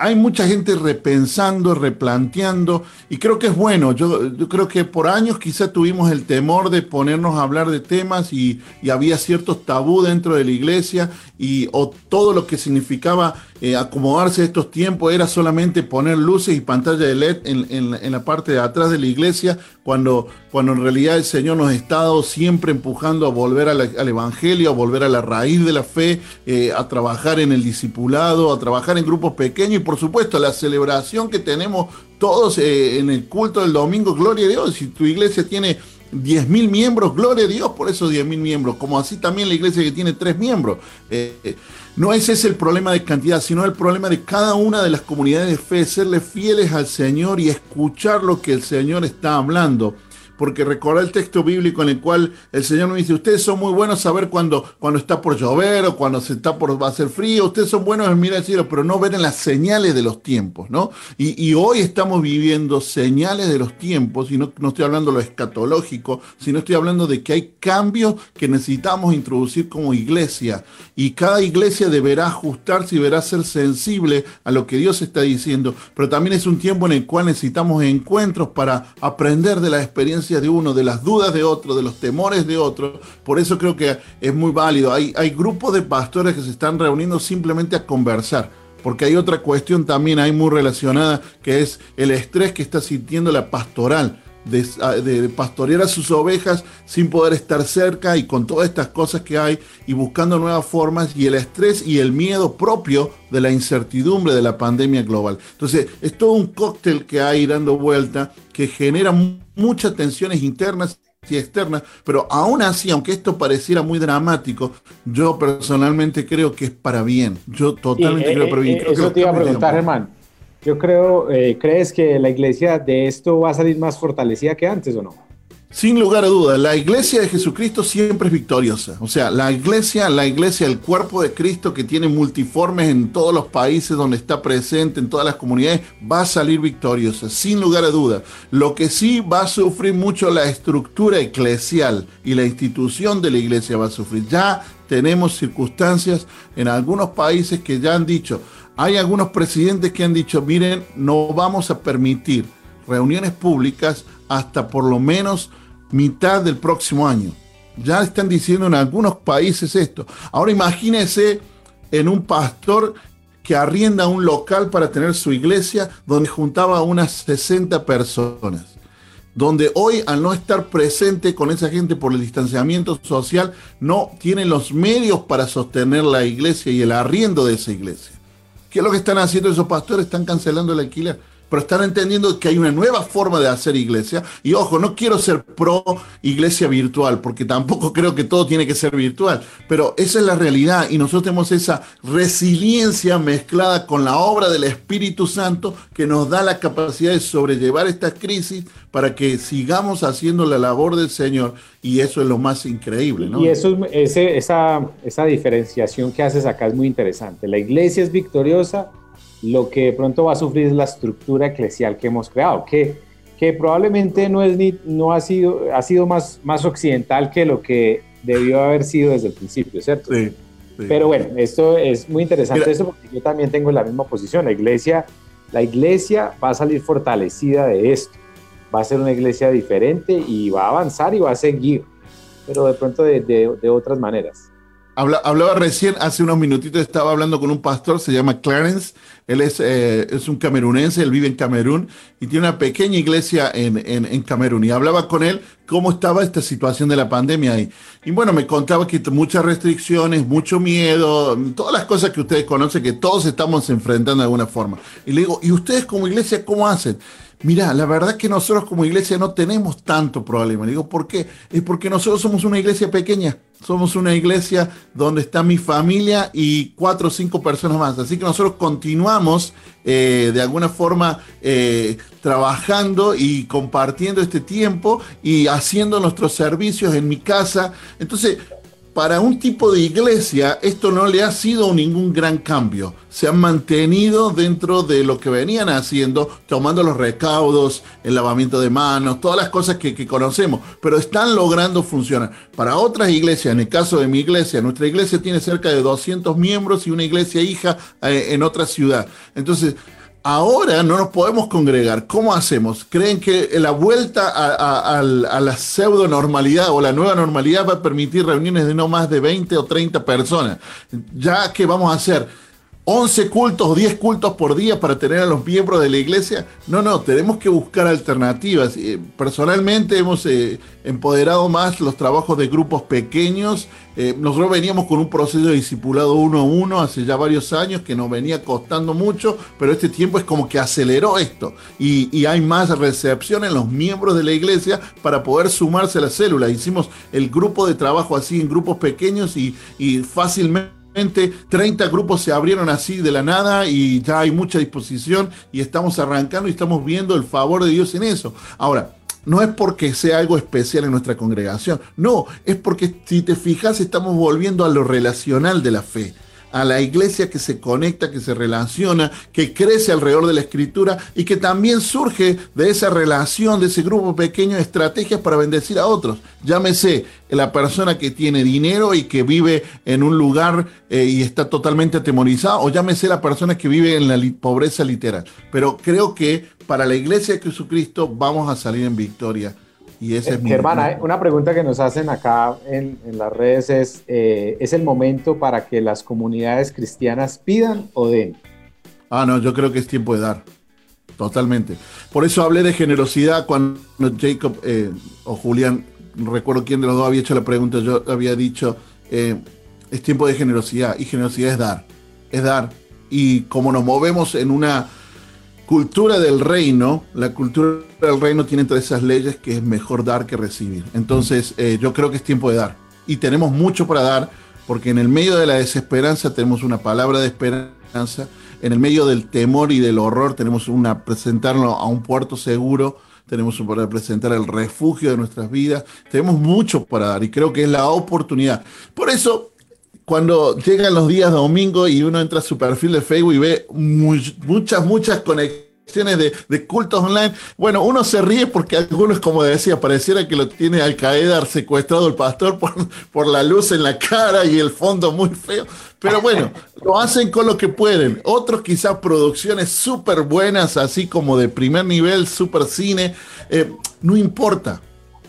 hay mucha gente repensando, replanteando, y creo que es bueno. Yo, creo que por años quizá tuvimos el temor de ponernos a hablar de temas y, había ciertos tabú dentro de la iglesia, y o todo lo que significaba eh, acomodarse estos tiempos era solamente poner luces y pantalla de LED en, la parte de atrás de la iglesia, cuando, cuando en realidad el Señor nos ha estado siempre empujando a volver al Evangelio, a volver a la raíz de la fe, eh, a trabajar en el discipulado, a trabajar en grupos pequeños y por supuesto la celebración que tenemos todos eh, en el culto del domingo, gloria a Dios, si tu iglesia tiene 10.000 miembros, gloria a Dios por esos 10.000 miembros, como así también la iglesia que tiene 3 miembros. Eh, no ese es el problema de cantidad, sino el problema de cada una de las comunidades de fe, serle fieles al Señor y escuchar lo que el Señor está hablando porque recordar el texto bíblico en el cual el Señor nos dice, ustedes son muy buenos saber cuando, cuando está por llover o cuando se está por va a ser frío, ustedes son buenos en mirar el cielo, pero no ven las señales de los tiempos, ¿no? Y, hoy estamos viviendo señales de los tiempos, y no, no estoy hablando de lo escatológico, sino estoy hablando de que hay cambios que necesitamos introducir como iglesia, y cada iglesia deberá ajustarse y deberá ser sensible a lo que Dios está diciendo, pero también es un tiempo en el cual necesitamos encuentros para aprender de la experiencia de uno, de las dudas de otro, de los temores de otro. Por eso creo que es muy válido. Hay, hay grupos de pastores que se están reuniendo simplemente a conversar. Porque hay otra cuestión también ahí muy relacionada, que es el estrés que está sintiendo la pastoral de, pastorear a sus ovejas sin poder estar cerca y con todas estas cosas que hay y buscando nuevas formas y el estrés y el miedo propio de la incertidumbre de la pandemia global. Entonces, es todo un cóctel que hay dando vuelta que genera muchas tensiones internas y externas, pero aún así, aunque esto pareciera muy dramático, yo personalmente creo que es para bien. Yo totalmente creo para bien. Eh, eso te iba a preguntar, Germán. Yo creo, eh, ¿crees que la iglesia de esto va a salir más fortalecida que antes o no? Sin lugar a dudas, la iglesia de Jesucristo siempre es victoriosa. O sea, la iglesia, la iglesia, el cuerpo de Cristo que tiene multiformes en todos los países donde está presente, en todas las comunidades, va a salir victoriosa, sin lugar a dudas. Lo que sí va a sufrir mucho la estructura eclesial y la institución de la iglesia va a sufrir. Ya tenemos circunstancias en algunos países que ya han dicho, Hay algunos presidentes que han dicho, miren, no vamos a permitir reuniones públicas hasta por lo menos mitad del próximo año. Ya están diciendo en algunos países esto. Ahora imagínense en un pastor que arrienda un local para tener su iglesia donde juntaba a unas 60 personas. Donde hoy al no estar presente con esa gente por el distanciamiento social, no tienen los medios para sostener la iglesia y el arriendo de esa iglesia. ¿Qué es lo que están haciendo esos pastores? Están cancelando el alquiler pero están entendiendo que hay una nueva forma de hacer iglesia. Y ojo, no quiero ser pro iglesia virtual, porque tampoco creo que todo tiene que ser virtual, pero esa es la realidad y nosotros tenemos esa resiliencia mezclada con la obra del Espíritu Santo que nos da la capacidad de sobrellevar esta crisis para que sigamos haciendo la labor del Señor y eso es lo más increíble. Y eso, esa, esa diferenciación que haces acá es muy interesante. La iglesia es victoriosa lo que de pronto va a sufrir es la estructura eclesial que hemos creado, que, que probablemente no, es ni, no ha sido, ha sido más, más occidental que lo que debió haber sido desde el principio, ¿cierto? Sí. Pero bueno, esto es muy interesante eso porque yo también tengo la misma posición. La iglesia, la iglesia va a salir fortalecida de esto. Va a ser una iglesia diferente y va a avanzar y va a seguir, pero de pronto de, de, de otras maneras hablaba recién, hace unos minutitos estaba hablando con un pastor, se llama Clarence, él es, eh, es un camerunense, él vive en Camerún y tiene una pequeña iglesia en, en, Camerún. Y hablaba con él cómo estaba esta situación de la pandemia ahí. Y bueno, me contaba que muchas restricciones, mucho miedo, todas las cosas que ustedes conocen, que todos estamos enfrentando de alguna forma. Y le digo, ¿y ustedes como iglesia cómo hacen? Mira, la verdad que nosotros como iglesia no tenemos tanto problema. Le digo, ¿por qué? Es porque nosotros somos una iglesia pequeña. Somos una iglesia donde está mi familia y cuatro o cinco personas más. Así que nosotros continuamos eh, de alguna forma eh, trabajando y compartiendo este tiempo y haciendo nuestros servicios en mi casa. Entonces, para un tipo de iglesia esto no le ha sido ningún gran cambio. Se han mantenido dentro de lo que venían haciendo, tomando los recaudos, el lavamiento de manos, todas las cosas que, conocemos, pero están logrando funcionar. Para otras iglesias, en el caso de mi iglesia, nuestra iglesia tiene cerca de 200 miembros y una iglesia hija eh, en otra ciudad. Entonces, Ahora no nos podemos congregar. ¿Cómo hacemos? ¿Creen que la vuelta a, la pseudo normalidad o la nueva normalidad va a permitir reuniones de no más de 20 o 30 personas? ¿Ya qué vamos a hacer? 11 cultos o 10 cultos por día para tener a los miembros de la iglesia. No, no, tenemos que buscar alternativas. Eh, personalmente hemos eh, empoderado más los trabajos de grupos pequeños. Eh, nosotros veníamos con un proceso de discipulado uno a uno hace ya varios años que nos venía costando mucho, pero este tiempo es como que aceleró esto y, hay más recepción en los miembros de la iglesia para poder sumarse a la célula. Hicimos el grupo de trabajo así en grupos pequeños y fácilmente 30 grupos se abrieron así de la nada y ya hay mucha disposición y estamos arrancando y estamos viendo el favor de Dios en eso. Ahora, no es porque sea algo especial en nuestra congregación, no, es porque si te fijas estamos volviendo a lo relacional de la fe a la iglesia que se conecta, que se relaciona, que crece alrededor de la escritura y que también surge de esa relación, de ese grupo pequeño, estrategias para bendecir a otros. Llámese la persona que tiene dinero y que vive en un lugar eh, y está totalmente atemorizada, o llámese la persona que vive en la pobreza literal. Pero creo que para la iglesia de Jesucristo vamos a salir en victoria y ese es Hermana, una pregunta que nos hacen acá en, las redes es, eh, ¿es el momento para que las comunidades cristianas pidan o den? Ah, no, yo creo que es tiempo de dar, totalmente. Por eso hablé de generosidad cuando Jacob eh, o Julián, no recuerdo quién de los dos había hecho la pregunta, yo había dicho, eh, es tiempo de generosidad y generosidad es dar, es dar. Y como nos movemos en una cultura del reino, la cultura del reino tiene entre esas leyes que es mejor dar que recibir. Entonces, eh, yo creo que es tiempo de dar. Y tenemos mucho para dar, porque en el medio de la desesperanza tenemos una palabra de esperanza, en el medio del temor y del horror tenemos una presentarlo a un puerto seguro, tenemos para presentar el refugio de nuestras vidas, tenemos mucho para dar y creo que es la oportunidad. Por eso, cuando llegan los días domingo y uno entra a su perfil de Facebook y ve muchas, muchas conexiones de, cultos online. Bueno, uno se ríe porque algunos, como decía, pareciera que lo tiene Al Qaeda secuestrado el pastor por, por la luz en la cara y el fondo muy feo. Pero bueno, lo hacen con lo que pueden. Otros quizás producciones súper buenas, así como de primer nivel, súper cine. Eh, no importa.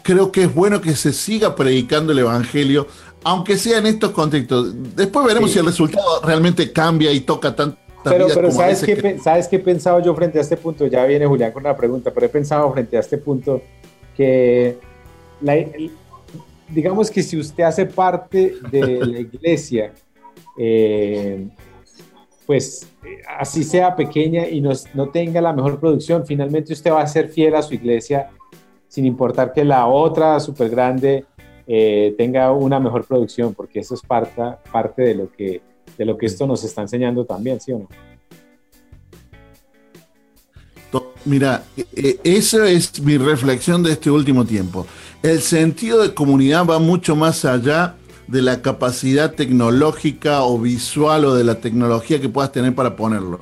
Creo que es bueno que se siga predicando el Evangelio, aunque sea en estos contextos. Después veremos si el resultado realmente cambia y toca tanto pero, pero ¿sabes, qué, ¿sabes qué he pensado yo frente a este punto? Ya viene Julián con la pregunta, pero he pensado frente a este punto que, digamos que si usted hace parte de la iglesia, eh, pues así sea pequeña y no, no, tenga la mejor producción, finalmente usted va a ser fiel a su iglesia sin importar que la otra súper grande eh, tenga una mejor producción, porque eso es parte, parte de lo que de lo que esto nos está enseñando también, ¿sí o no? Mira, e, e, esa es mi reflexión de este último tiempo. El sentido de comunidad va mucho más allá de la capacidad tecnológica o visual o de la tecnología que puedas tener para ponerlo.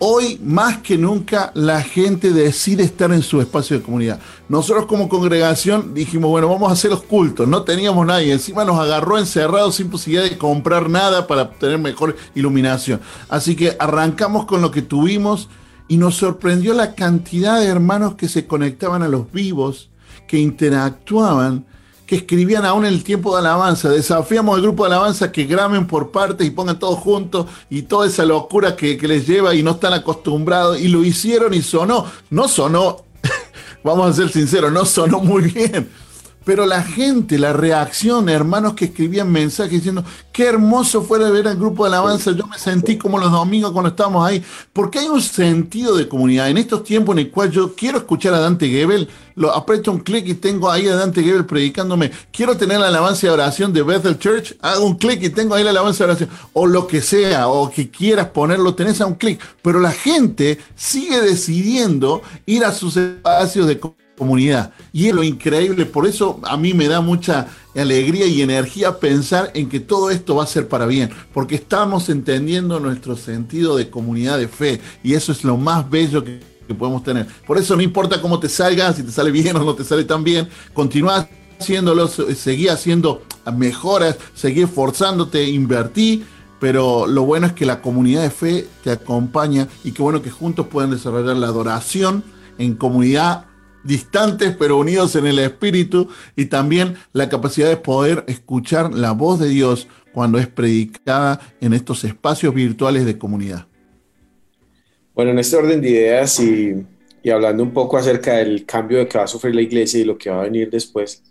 Hoy más que nunca la gente decide estar en su espacio de comunidad. Nosotros como congregación dijimos, bueno, vamos a hacer los cultos. No teníamos nadie. Encima nos agarró encerrados sin posibilidad de comprar nada para tener mejor iluminación. Así que arrancamos con lo que tuvimos y nos sorprendió la cantidad de hermanos que se conectaban a los vivos, que interactuaban que escribían aún en el tiempo de alabanza. Desafiamos al grupo de alabanza que graben por partes y pongan todos juntos y toda esa locura que, que les lleva y no están acostumbrados. Y lo hicieron y sonó. No sonó, vamos a ser sinceros, no sonó muy bien pero la gente, la reacción, hermanos que escribían mensajes diciendo, qué hermoso fuera ver al grupo de alabanza, yo me sentí como los domingos cuando estábamos ahí, porque hay un sentido de comunidad. En estos tiempos en el cual yo quiero escuchar a Dante Gebel, lo aprieto un clic y tengo ahí a Dante Gebel predicándome, quiero tener la alabanza de oración de Bethel Church, hago un clic y tengo ahí la alabanza de oración, o lo que sea, o que quieras ponerlo, tenés a un clic, pero la gente sigue decidiendo ir a sus espacios de comunidad. Y es lo increíble, por eso a mí me da mucha alegría y energía pensar en que todo esto va a ser para bien, porque estamos entendiendo nuestro sentido de comunidad de fe y eso es lo más bello que, podemos tener. Por eso no importa cómo te salga, si te sale bien o no te sale tan bien, continúa haciéndolo, seguí haciendo mejoras, seguí esforzándote, invertí pero lo bueno es que la comunidad de fe te acompaña y qué bueno que juntos pueden desarrollar la adoración en comunidad distantes pero unidos en el espíritu y también la capacidad de poder escuchar la voz de Dios cuando es predicada en estos espacios virtuales de comunidad. Bueno, en este orden de ideas y, hablando un poco acerca del cambio de que va a sufrir la iglesia y lo que va a venir después,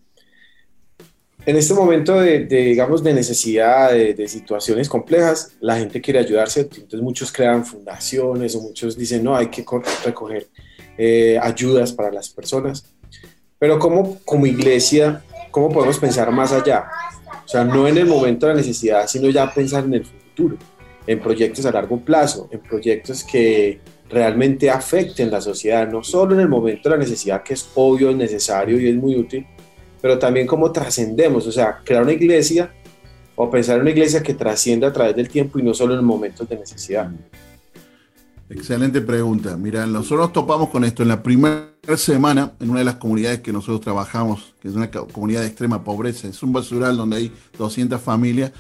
en este momento de, digamos, de necesidad, de, de, situaciones complejas, la gente quiere ayudarse, entonces muchos crean fundaciones o muchos dicen, no, hay que recoger eh, ayudas para las personas. Pero como, como iglesia, ¿cómo podemos pensar más allá? O sea, no en el momento de la necesidad, sino ya pensar en el futuro, en proyectos a largo plazo, en proyectos que realmente afecten la sociedad, no solo en el momento de la necesidad, que es obvio, es necesario y es muy útil, pero también cómo trascendemos, o sea, crear una iglesia o pensar en una iglesia que trascienda a través del tiempo y no solo en momentos de necesidad. Excelente pregunta. Mira, nosotros topamos con esto en la primera semana en una de las comunidades que nosotros trabajamos, que es una comunidad de extrema pobreza, es un basural donde hay 200 familias.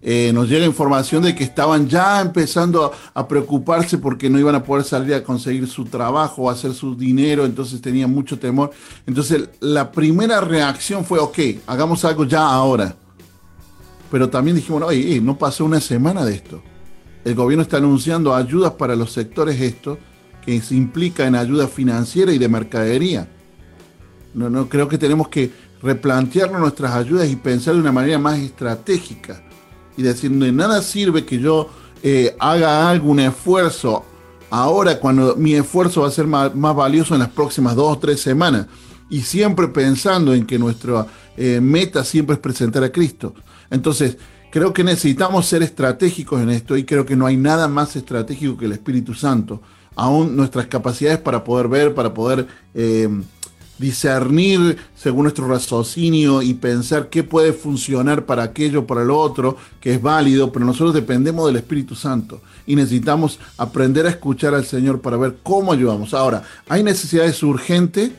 Eh, nos llega información de que estaban ya empezando a, preocuparse porque no iban a poder salir a conseguir su trabajo o hacer su dinero, entonces tenían mucho temor. Entonces la primera reacción fue, ok, hagamos algo ya ahora. Pero también dijimos, oye, no pasó una semana de esto el gobierno está anunciando ayudas para los sectores estos, que se implica en ayuda financiera y de mercadería. No, no, creo que tenemos que replantearnos nuestras ayudas y pensar de una manera más estratégica. Y decir, de nada sirve que yo eh, haga algún esfuerzo ahora cuando mi esfuerzo va a ser más, valioso en las próximas dos o tres semanas. Y siempre pensando en que nuestra eh, meta siempre es presentar a Cristo. Entonces, Creo que necesitamos ser estratégicos en esto y creo que no hay nada más estratégico que el Espíritu Santo. Aún nuestras capacidades para poder ver, para poder eh, discernir según nuestro raciocinio y pensar qué puede funcionar para aquello, para lo otro, que es válido, pero nosotros dependemos del Espíritu Santo y necesitamos aprender a escuchar al Señor para ver cómo ayudamos. Ahora, hay necesidades urgentes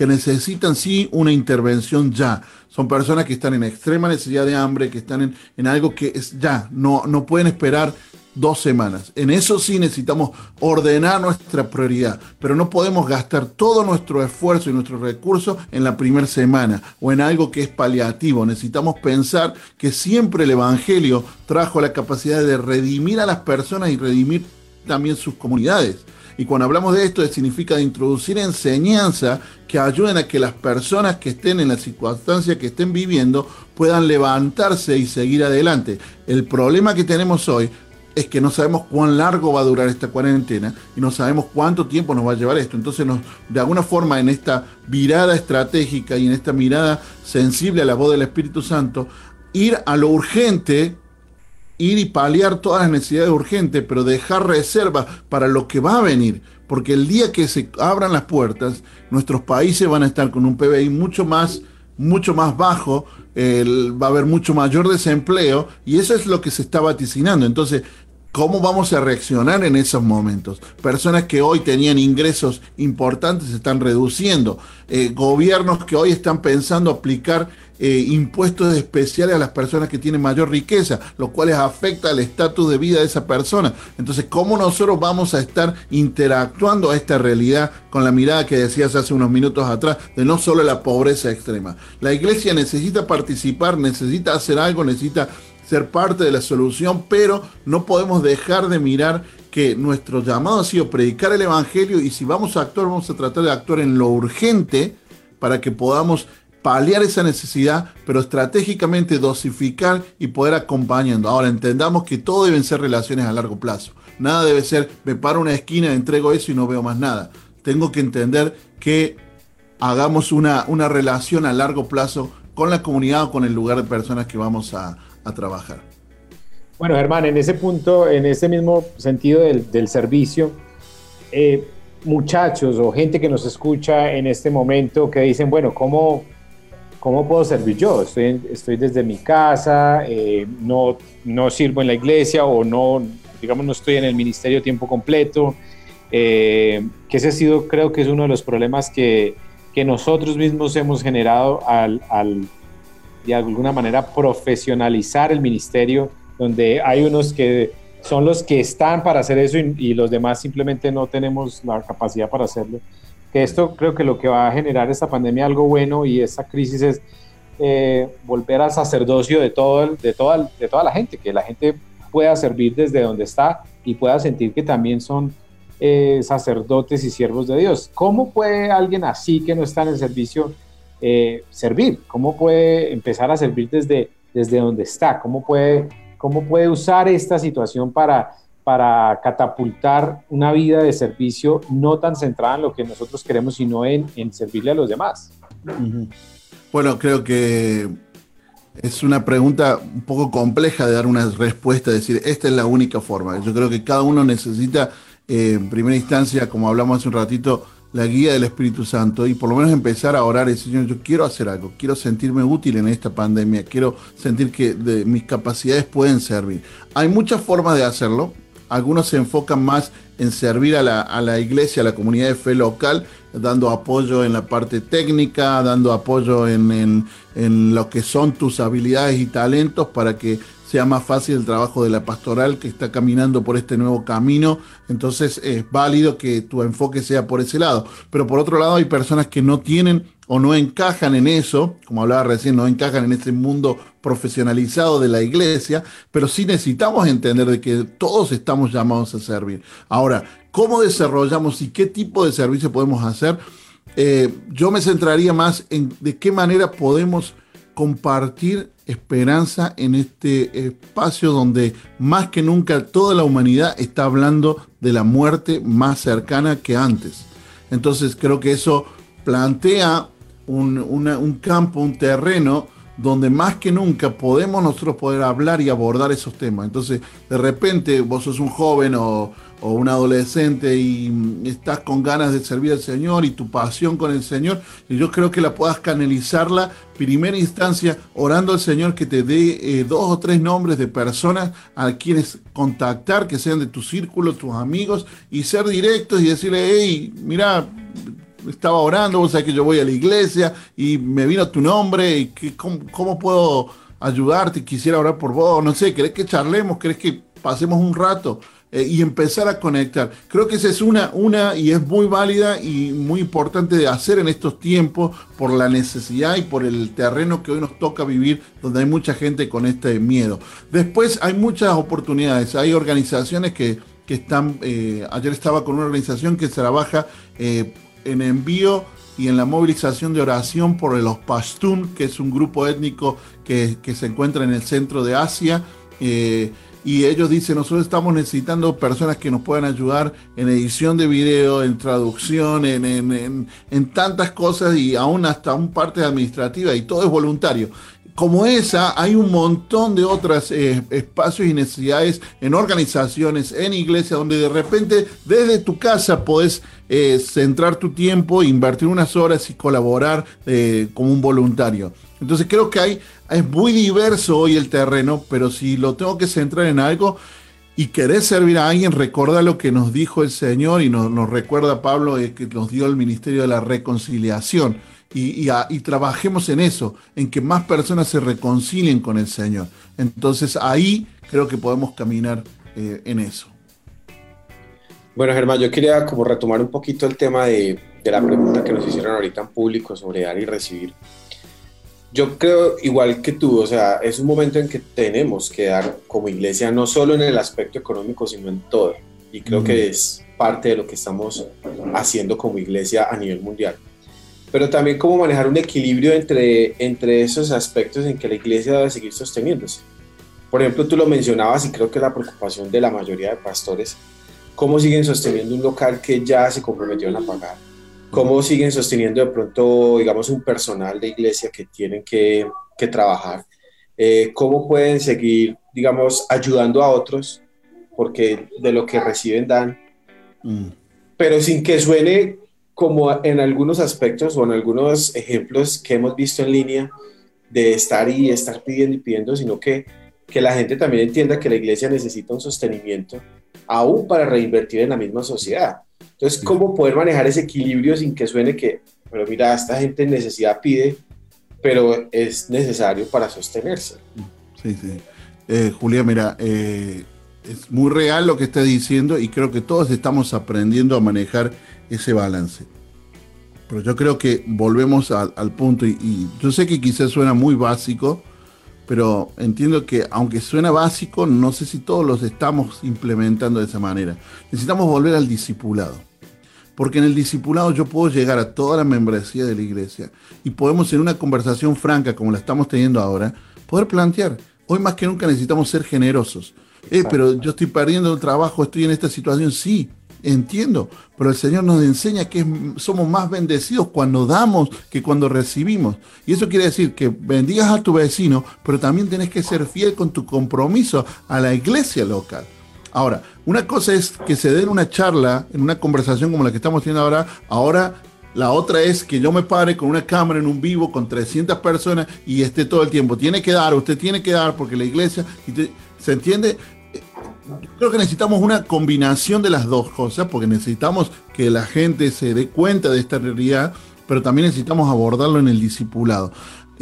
que necesitan sí una intervención ya. Son personas que están en extrema necesidad de hambre, que están en, en algo que es ya, no, no pueden esperar dos semanas. En eso sí necesitamos ordenar nuestra prioridad, pero no podemos gastar todo nuestro esfuerzo y nuestros recursos en la primera semana o en algo que es paliativo. Necesitamos pensar que siempre el Evangelio trajo la capacidad de redimir a las personas y redimir también sus comunidades. Y cuando hablamos de esto, significa de introducir enseñanza que ayuden a que las personas que estén en la circunstancia que estén viviendo puedan levantarse y seguir adelante. El problema que tenemos hoy es que no sabemos cuán largo va a durar esta cuarentena y no sabemos cuánto tiempo nos va a llevar esto. Entonces, nos, de alguna forma, en esta mirada estratégica y en esta mirada sensible a la voz del Espíritu Santo, ir a lo urgente, ir y paliar todas las necesidades urgentes, pero dejar reserva para lo que va a venir. Porque el día que se abran las puertas, nuestros países van a estar con un PBI mucho más mucho más bajo, va a haber mucho mayor desempleo y eso es lo que se está vaticinando. Entonces, ¿Cómo vamos a reaccionar en esos momentos? Personas que hoy tenían ingresos importantes se están reduciendo. Eh, gobiernos que hoy están pensando aplicar eh, impuestos especiales a las personas que tienen mayor riqueza, lo cual afecta al estatus de vida de esa persona. Entonces, ¿cómo nosotros vamos a estar interactuando a esta realidad con la mirada que decías hace unos minutos atrás de no solo la pobreza extrema? La iglesia necesita participar, necesita hacer algo, necesita ser parte de la solución, pero no podemos dejar de mirar que nuestro llamado ha sido predicar el Evangelio y si vamos a actuar, vamos a tratar de actuar en lo urgente para que podamos paliar esa necesidad, pero estratégicamente dosificar y poder acompañando. Ahora entendamos que todo deben ser relaciones a largo plazo. Nada debe ser, me paro una esquina, entrego eso y no veo más nada. Tengo que entender que hagamos una, una relación a largo plazo con la comunidad o con el lugar de personas que vamos a, a trabajar. Bueno, Germán, en ese punto, en ese mismo sentido del, servicio, eh, muchachos o gente que nos escucha en este momento que dicen, bueno, ¿cómo, cómo puedo servir yo? Estoy, estoy desde mi casa, eh, no, no sirvo en la iglesia o no, digamos, no estoy en el ministerio tiempo completo. Eh, que ese ha sido, creo que es uno de los problemas que, que nosotros mismos hemos generado al, al de alguna manera profesionalizar el ministerio, donde hay unos que son los que están para hacer eso y, los demás simplemente no tenemos la capacidad para hacerlo. Que esto creo que lo que va a generar esta pandemia algo bueno y esta crisis es eh, volver al sacerdocio de, todo, de, toda, de toda la gente, que la gente pueda servir desde donde está y pueda sentir que también son eh, sacerdotes y siervos de Dios. ¿Cómo puede alguien así que no está en el servicio eh, servir, cómo puede empezar a servir desde, desde donde está, cómo puede, cómo puede usar esta situación para, para catapultar una vida de servicio no tan centrada en lo que nosotros queremos, sino en, en servirle a los demás. Bueno, creo que es una pregunta un poco compleja de dar una respuesta, decir, esta es la única forma. Yo creo que cada uno necesita, eh, en primera instancia, como hablamos hace un ratito, la guía del Espíritu Santo y por lo menos empezar a orar y decir, yo quiero hacer algo, quiero sentirme útil en esta pandemia, quiero sentir que mis capacidades pueden servir. Hay muchas formas de hacerlo. Algunos se enfocan más en servir a la, iglesia, a la comunidad de fe local, dando apoyo en la parte técnica, dando apoyo en, en lo que son tus habilidades y talentos para que sea más fácil el trabajo de la pastoral que está caminando por este nuevo camino. Entonces es válido que tu enfoque sea por ese lado. Pero por otro lado hay personas que no tienen o no encajan en eso, como hablaba recién, no encajan en este mundo profesionalizado de la iglesia, pero sí necesitamos entender de que todos estamos llamados a servir. Ahora, ¿cómo desarrollamos y qué tipo de servicio podemos hacer? Eh, yo me centraría más en de qué manera podemos compartir esperanza en este espacio donde más que nunca toda la humanidad está hablando de la muerte más cercana que antes. Entonces creo que eso plantea un, campo, un terreno donde más que nunca podemos nosotros poder hablar y abordar esos temas. Entonces, de repente vos sos un joven o, o un adolescente y estás con ganas de servir al Señor y tu pasión con el Señor, y yo creo que la puedas canalizarla, primera instancia, orando al Señor que te dé eh, dos o tres nombres de personas a quienes contactar, que sean de tu círculo, tus amigos, y ser directos y decirle, hey, mira, estaba orando, vos sabés que yo voy a la iglesia y me vino tu nombre, y que, cómo, puedo ayudarte? Quisiera orar por vos, no sé, ¿querés que charlemos? ¿Querés que pasemos un rato? Eh, y empezar a conectar. Creo que esa es una, una y es muy válida y muy importante de hacer en estos tiempos por la necesidad y por el terreno que hoy nos toca vivir, donde hay mucha gente con este miedo. Después hay muchas oportunidades, hay organizaciones que, que están, eh, ayer estaba con una organización que trabaja eh, en envío y en la movilización de oración por los Pashtun, que es un grupo étnico que, que se encuentra en el centro de Asia y ellos dicen, nosotros estamos necesitando personas que nos puedan ayudar en edición de video, en traducción, en, en, en, tantas cosas y aún hasta un parte administrativa y todo es voluntario. Como esa, hay un montón de otros eh, espacios y necesidades en organizaciones, en iglesias, donde de repente desde tu casa podés eh, centrar tu tiempo, invertir unas horas y colaborar eh, como un voluntario. Entonces creo que hay, es muy diverso hoy el terreno, pero si lo tengo que centrar en algo y querés servir a alguien, recuerda lo que nos dijo el Señor y nos, recuerda Pablo eh, que nos dio el ministerio de la reconciliación. Y, trabajemos en eso, en que más personas se reconcilien con el Señor. Entonces ahí creo que podemos caminar eh, en eso. Bueno, Germán, yo quería como retomar un poquito el tema de, de la pregunta que nos hicieron ahorita en público sobre dar y recibir yo creo igual que tú, o sea, es un momento en que tenemos que dar como iglesia, no solo en el aspecto económico, sino en todo. Y creo que es parte de lo que estamos haciendo como iglesia a nivel mundial. Pero también cómo manejar un equilibrio entre, entre esos aspectos en que la iglesia debe seguir sosteniéndose. Por ejemplo, tú lo mencionabas y creo que la preocupación de la mayoría de pastores, cómo siguen sosteniendo un local que ya se comprometieron a pagar cómo siguen sosteniendo de pronto, digamos, un personal de iglesia que tienen que, que trabajar, eh, cómo pueden seguir, digamos, ayudando a otros, porque de lo que reciben dan, mm. pero sin que suene como en algunos aspectos o en algunos ejemplos que hemos visto en línea de estar y estar pidiendo y pidiendo, sino que, que la gente también entienda que la iglesia necesita un sostenimiento aún para reinvertir en la misma sociedad. Entonces, ¿cómo poder manejar ese equilibrio sin que suene que, pero mira, esta gente en necesidad pide, pero es necesario para sostenerse? Sí, sí. Eh, Julia, mira, eh, es muy real lo que está diciendo y creo que todos estamos aprendiendo a manejar ese balance. Pero yo creo que volvemos al punto y, y, yo sé que quizás suena muy básico, pero entiendo que aunque suena básico, no sé si todos los estamos implementando de esa manera. Necesitamos volver al discipulado. Porque en el discipulado yo puedo llegar a toda la membresía de la iglesia y podemos en una conversación franca como la estamos teniendo ahora, poder plantear, hoy más que nunca necesitamos ser generosos. Eh, pero yo estoy perdiendo el trabajo, estoy en esta situación, sí, entiendo, pero el Señor nos enseña que somos más bendecidos cuando damos que cuando recibimos. Y eso quiere decir que bendigas a tu vecino, pero también tenés que ser fiel con tu compromiso a la iglesia local. Ahora, una cosa es que se den una charla, en una conversación como la que estamos teniendo ahora, ahora la otra es que yo me pare con una cámara en un vivo con 300 personas y esté todo el tiempo. Tiene que dar, usted tiene que dar porque la iglesia, ¿se entiende? Creo que necesitamos una combinación de las dos cosas porque necesitamos que la gente se dé cuenta de esta realidad, pero también necesitamos abordarlo en el discipulado.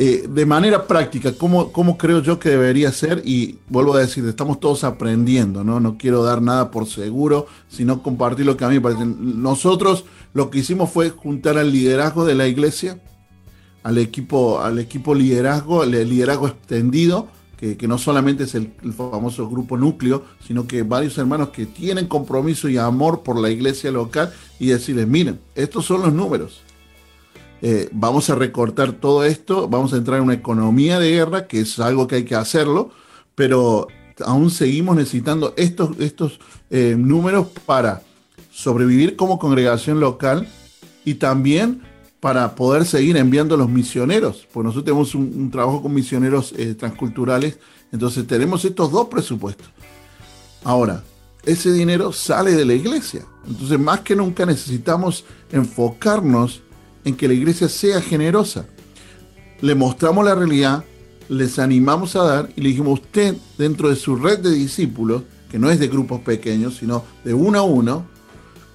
Eh, de manera práctica, ¿cómo, ¿cómo, creo yo que debería ser? Y vuelvo a decir, estamos todos aprendiendo, ¿no? No quiero dar nada por seguro, sino compartir lo que a mí me parece. Nosotros lo que hicimos fue juntar al liderazgo de la iglesia, al equipo, al equipo liderazgo, el liderazgo extendido, que, no solamente es el, el, famoso grupo núcleo, sino que varios hermanos que tienen compromiso y amor por la iglesia local y decirles, miren, estos son los números eh, vamos a recortar todo esto, vamos a entrar en una economía de guerra, que es algo que hay que hacerlo, pero aún seguimos necesitando estos, estos eh, números para sobrevivir como congregación local y también para poder seguir enviando a los misioneros, pues nosotros tenemos un, trabajo con misioneros eh, transculturales, entonces tenemos estos dos presupuestos. Ahora, ese dinero sale de la iglesia. Entonces, más que nunca necesitamos enfocarnos en que la iglesia sea generosa. Le mostramos la realidad, les animamos a dar y le dijimos, usted dentro de su red de discípulos, que no es de grupos pequeños, sino de uno a uno,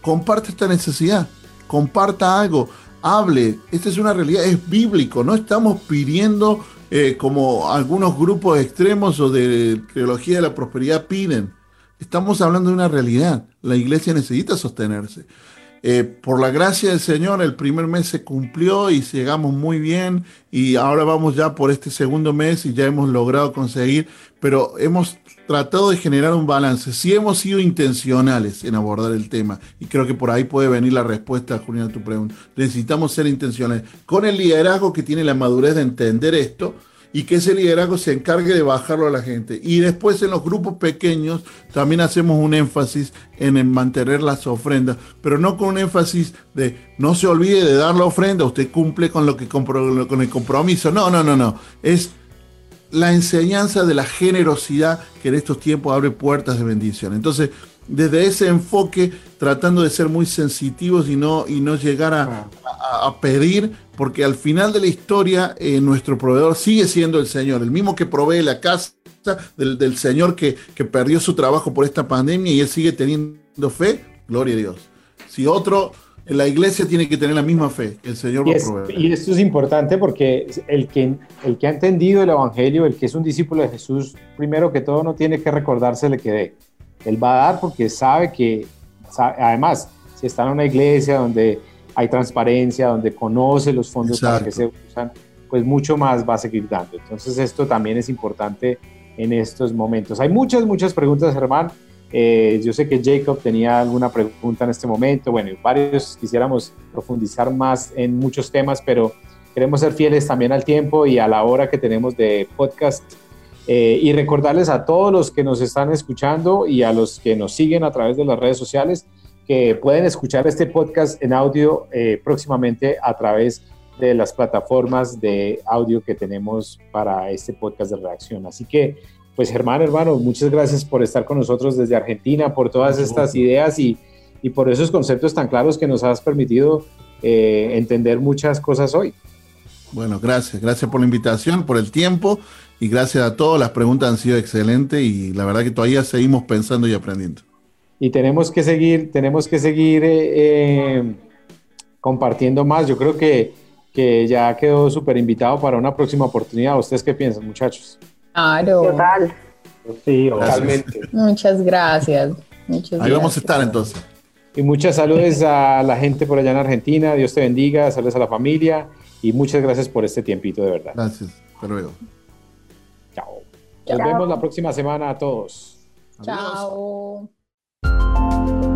comparte esta necesidad, comparta algo, hable. Esta es una realidad, es bíblico, no estamos pidiendo eh, como algunos grupos extremos o de teología de la prosperidad piden. Estamos hablando de una realidad. La iglesia necesita sostenerse. Eh, por la gracia del Señor, el primer mes se cumplió y llegamos muy bien y ahora vamos ya por este segundo mes y ya hemos logrado conseguir, pero hemos tratado de generar un balance. Si hemos sido intencionales en abordar el tema y creo que por ahí puede venir la respuesta, Julián, a tu pregunta. Necesitamos ser intencionales con el liderazgo que tiene la madurez de entender esto y que ese liderazgo se encargue de bajarlo a la gente. Y después en los grupos pequeños también hacemos un énfasis en mantener las ofrendas, pero no con un énfasis de no se olvide de dar la ofrenda, usted cumple con lo que con el compromiso. No, no, no, no. Es la enseñanza de la generosidad que en estos tiempos abre puertas de bendición. Entonces, desde ese enfoque, tratando de ser muy sensitivos y no, y no llegar a, pedir, porque al final de la historia eh, nuestro proveedor sigue siendo el Señor, el mismo que provee la casa del, Señor que, perdió su trabajo por esta pandemia y él sigue teniendo fe, gloria a Dios. Si otro, la iglesia tiene que tener la misma fe, el Señor y, lo y esto es importante porque el que, el que ha entendido el Evangelio, el que es un discípulo de Jesús, primero que todo no tiene que recordársele que dé él va a dar porque sabe que, además, si está en una iglesia donde hay transparencia, donde conoce los fondos para que se usan, pues mucho más va a seguir dando. Entonces esto también es importante en estos momentos. Hay muchas, muchas preguntas, Germán. Eh, yo sé que Jacob tenía alguna pregunta en este momento. Bueno, varios quisiéramos profundizar más en muchos temas, pero queremos ser fieles también al tiempo y a la hora que tenemos de podcast eh, y recordarles a todos los que nos están escuchando y a los que nos siguen a través de las redes sociales que pueden escuchar este podcast en audio eh, próximamente a través de las plataformas de audio que tenemos para este podcast de reacción. Así que, pues Germán, hermano, muchas gracias por estar con nosotros desde Argentina, por todas estas ideas y, y por esos conceptos tan claros que nos has permitido eh, entender muchas cosas hoy. Bueno, gracias, gracias por la invitación, por el tiempo y gracias a todos, las preguntas han sido excelentes y la verdad que todavía seguimos pensando y aprendiendo. Y tenemos que seguir, tenemos que seguir eh, eh, compartiendo más. Yo creo que, que ya quedó súper invitado para una próxima oportunidad. ¿Ustedes qué piensan, muchachos? Claro. Total. Sí, totalmente. Muchas gracias. Ahí vamos a estar entonces. Y muchas saludos a la gente por allá en Argentina. Dios te bendiga. Saludos a la familia. Y muchas gracias por este tiempito, de verdad. Gracias. Hasta luego. Nos vemos la próxima semana a todos. Chao. Música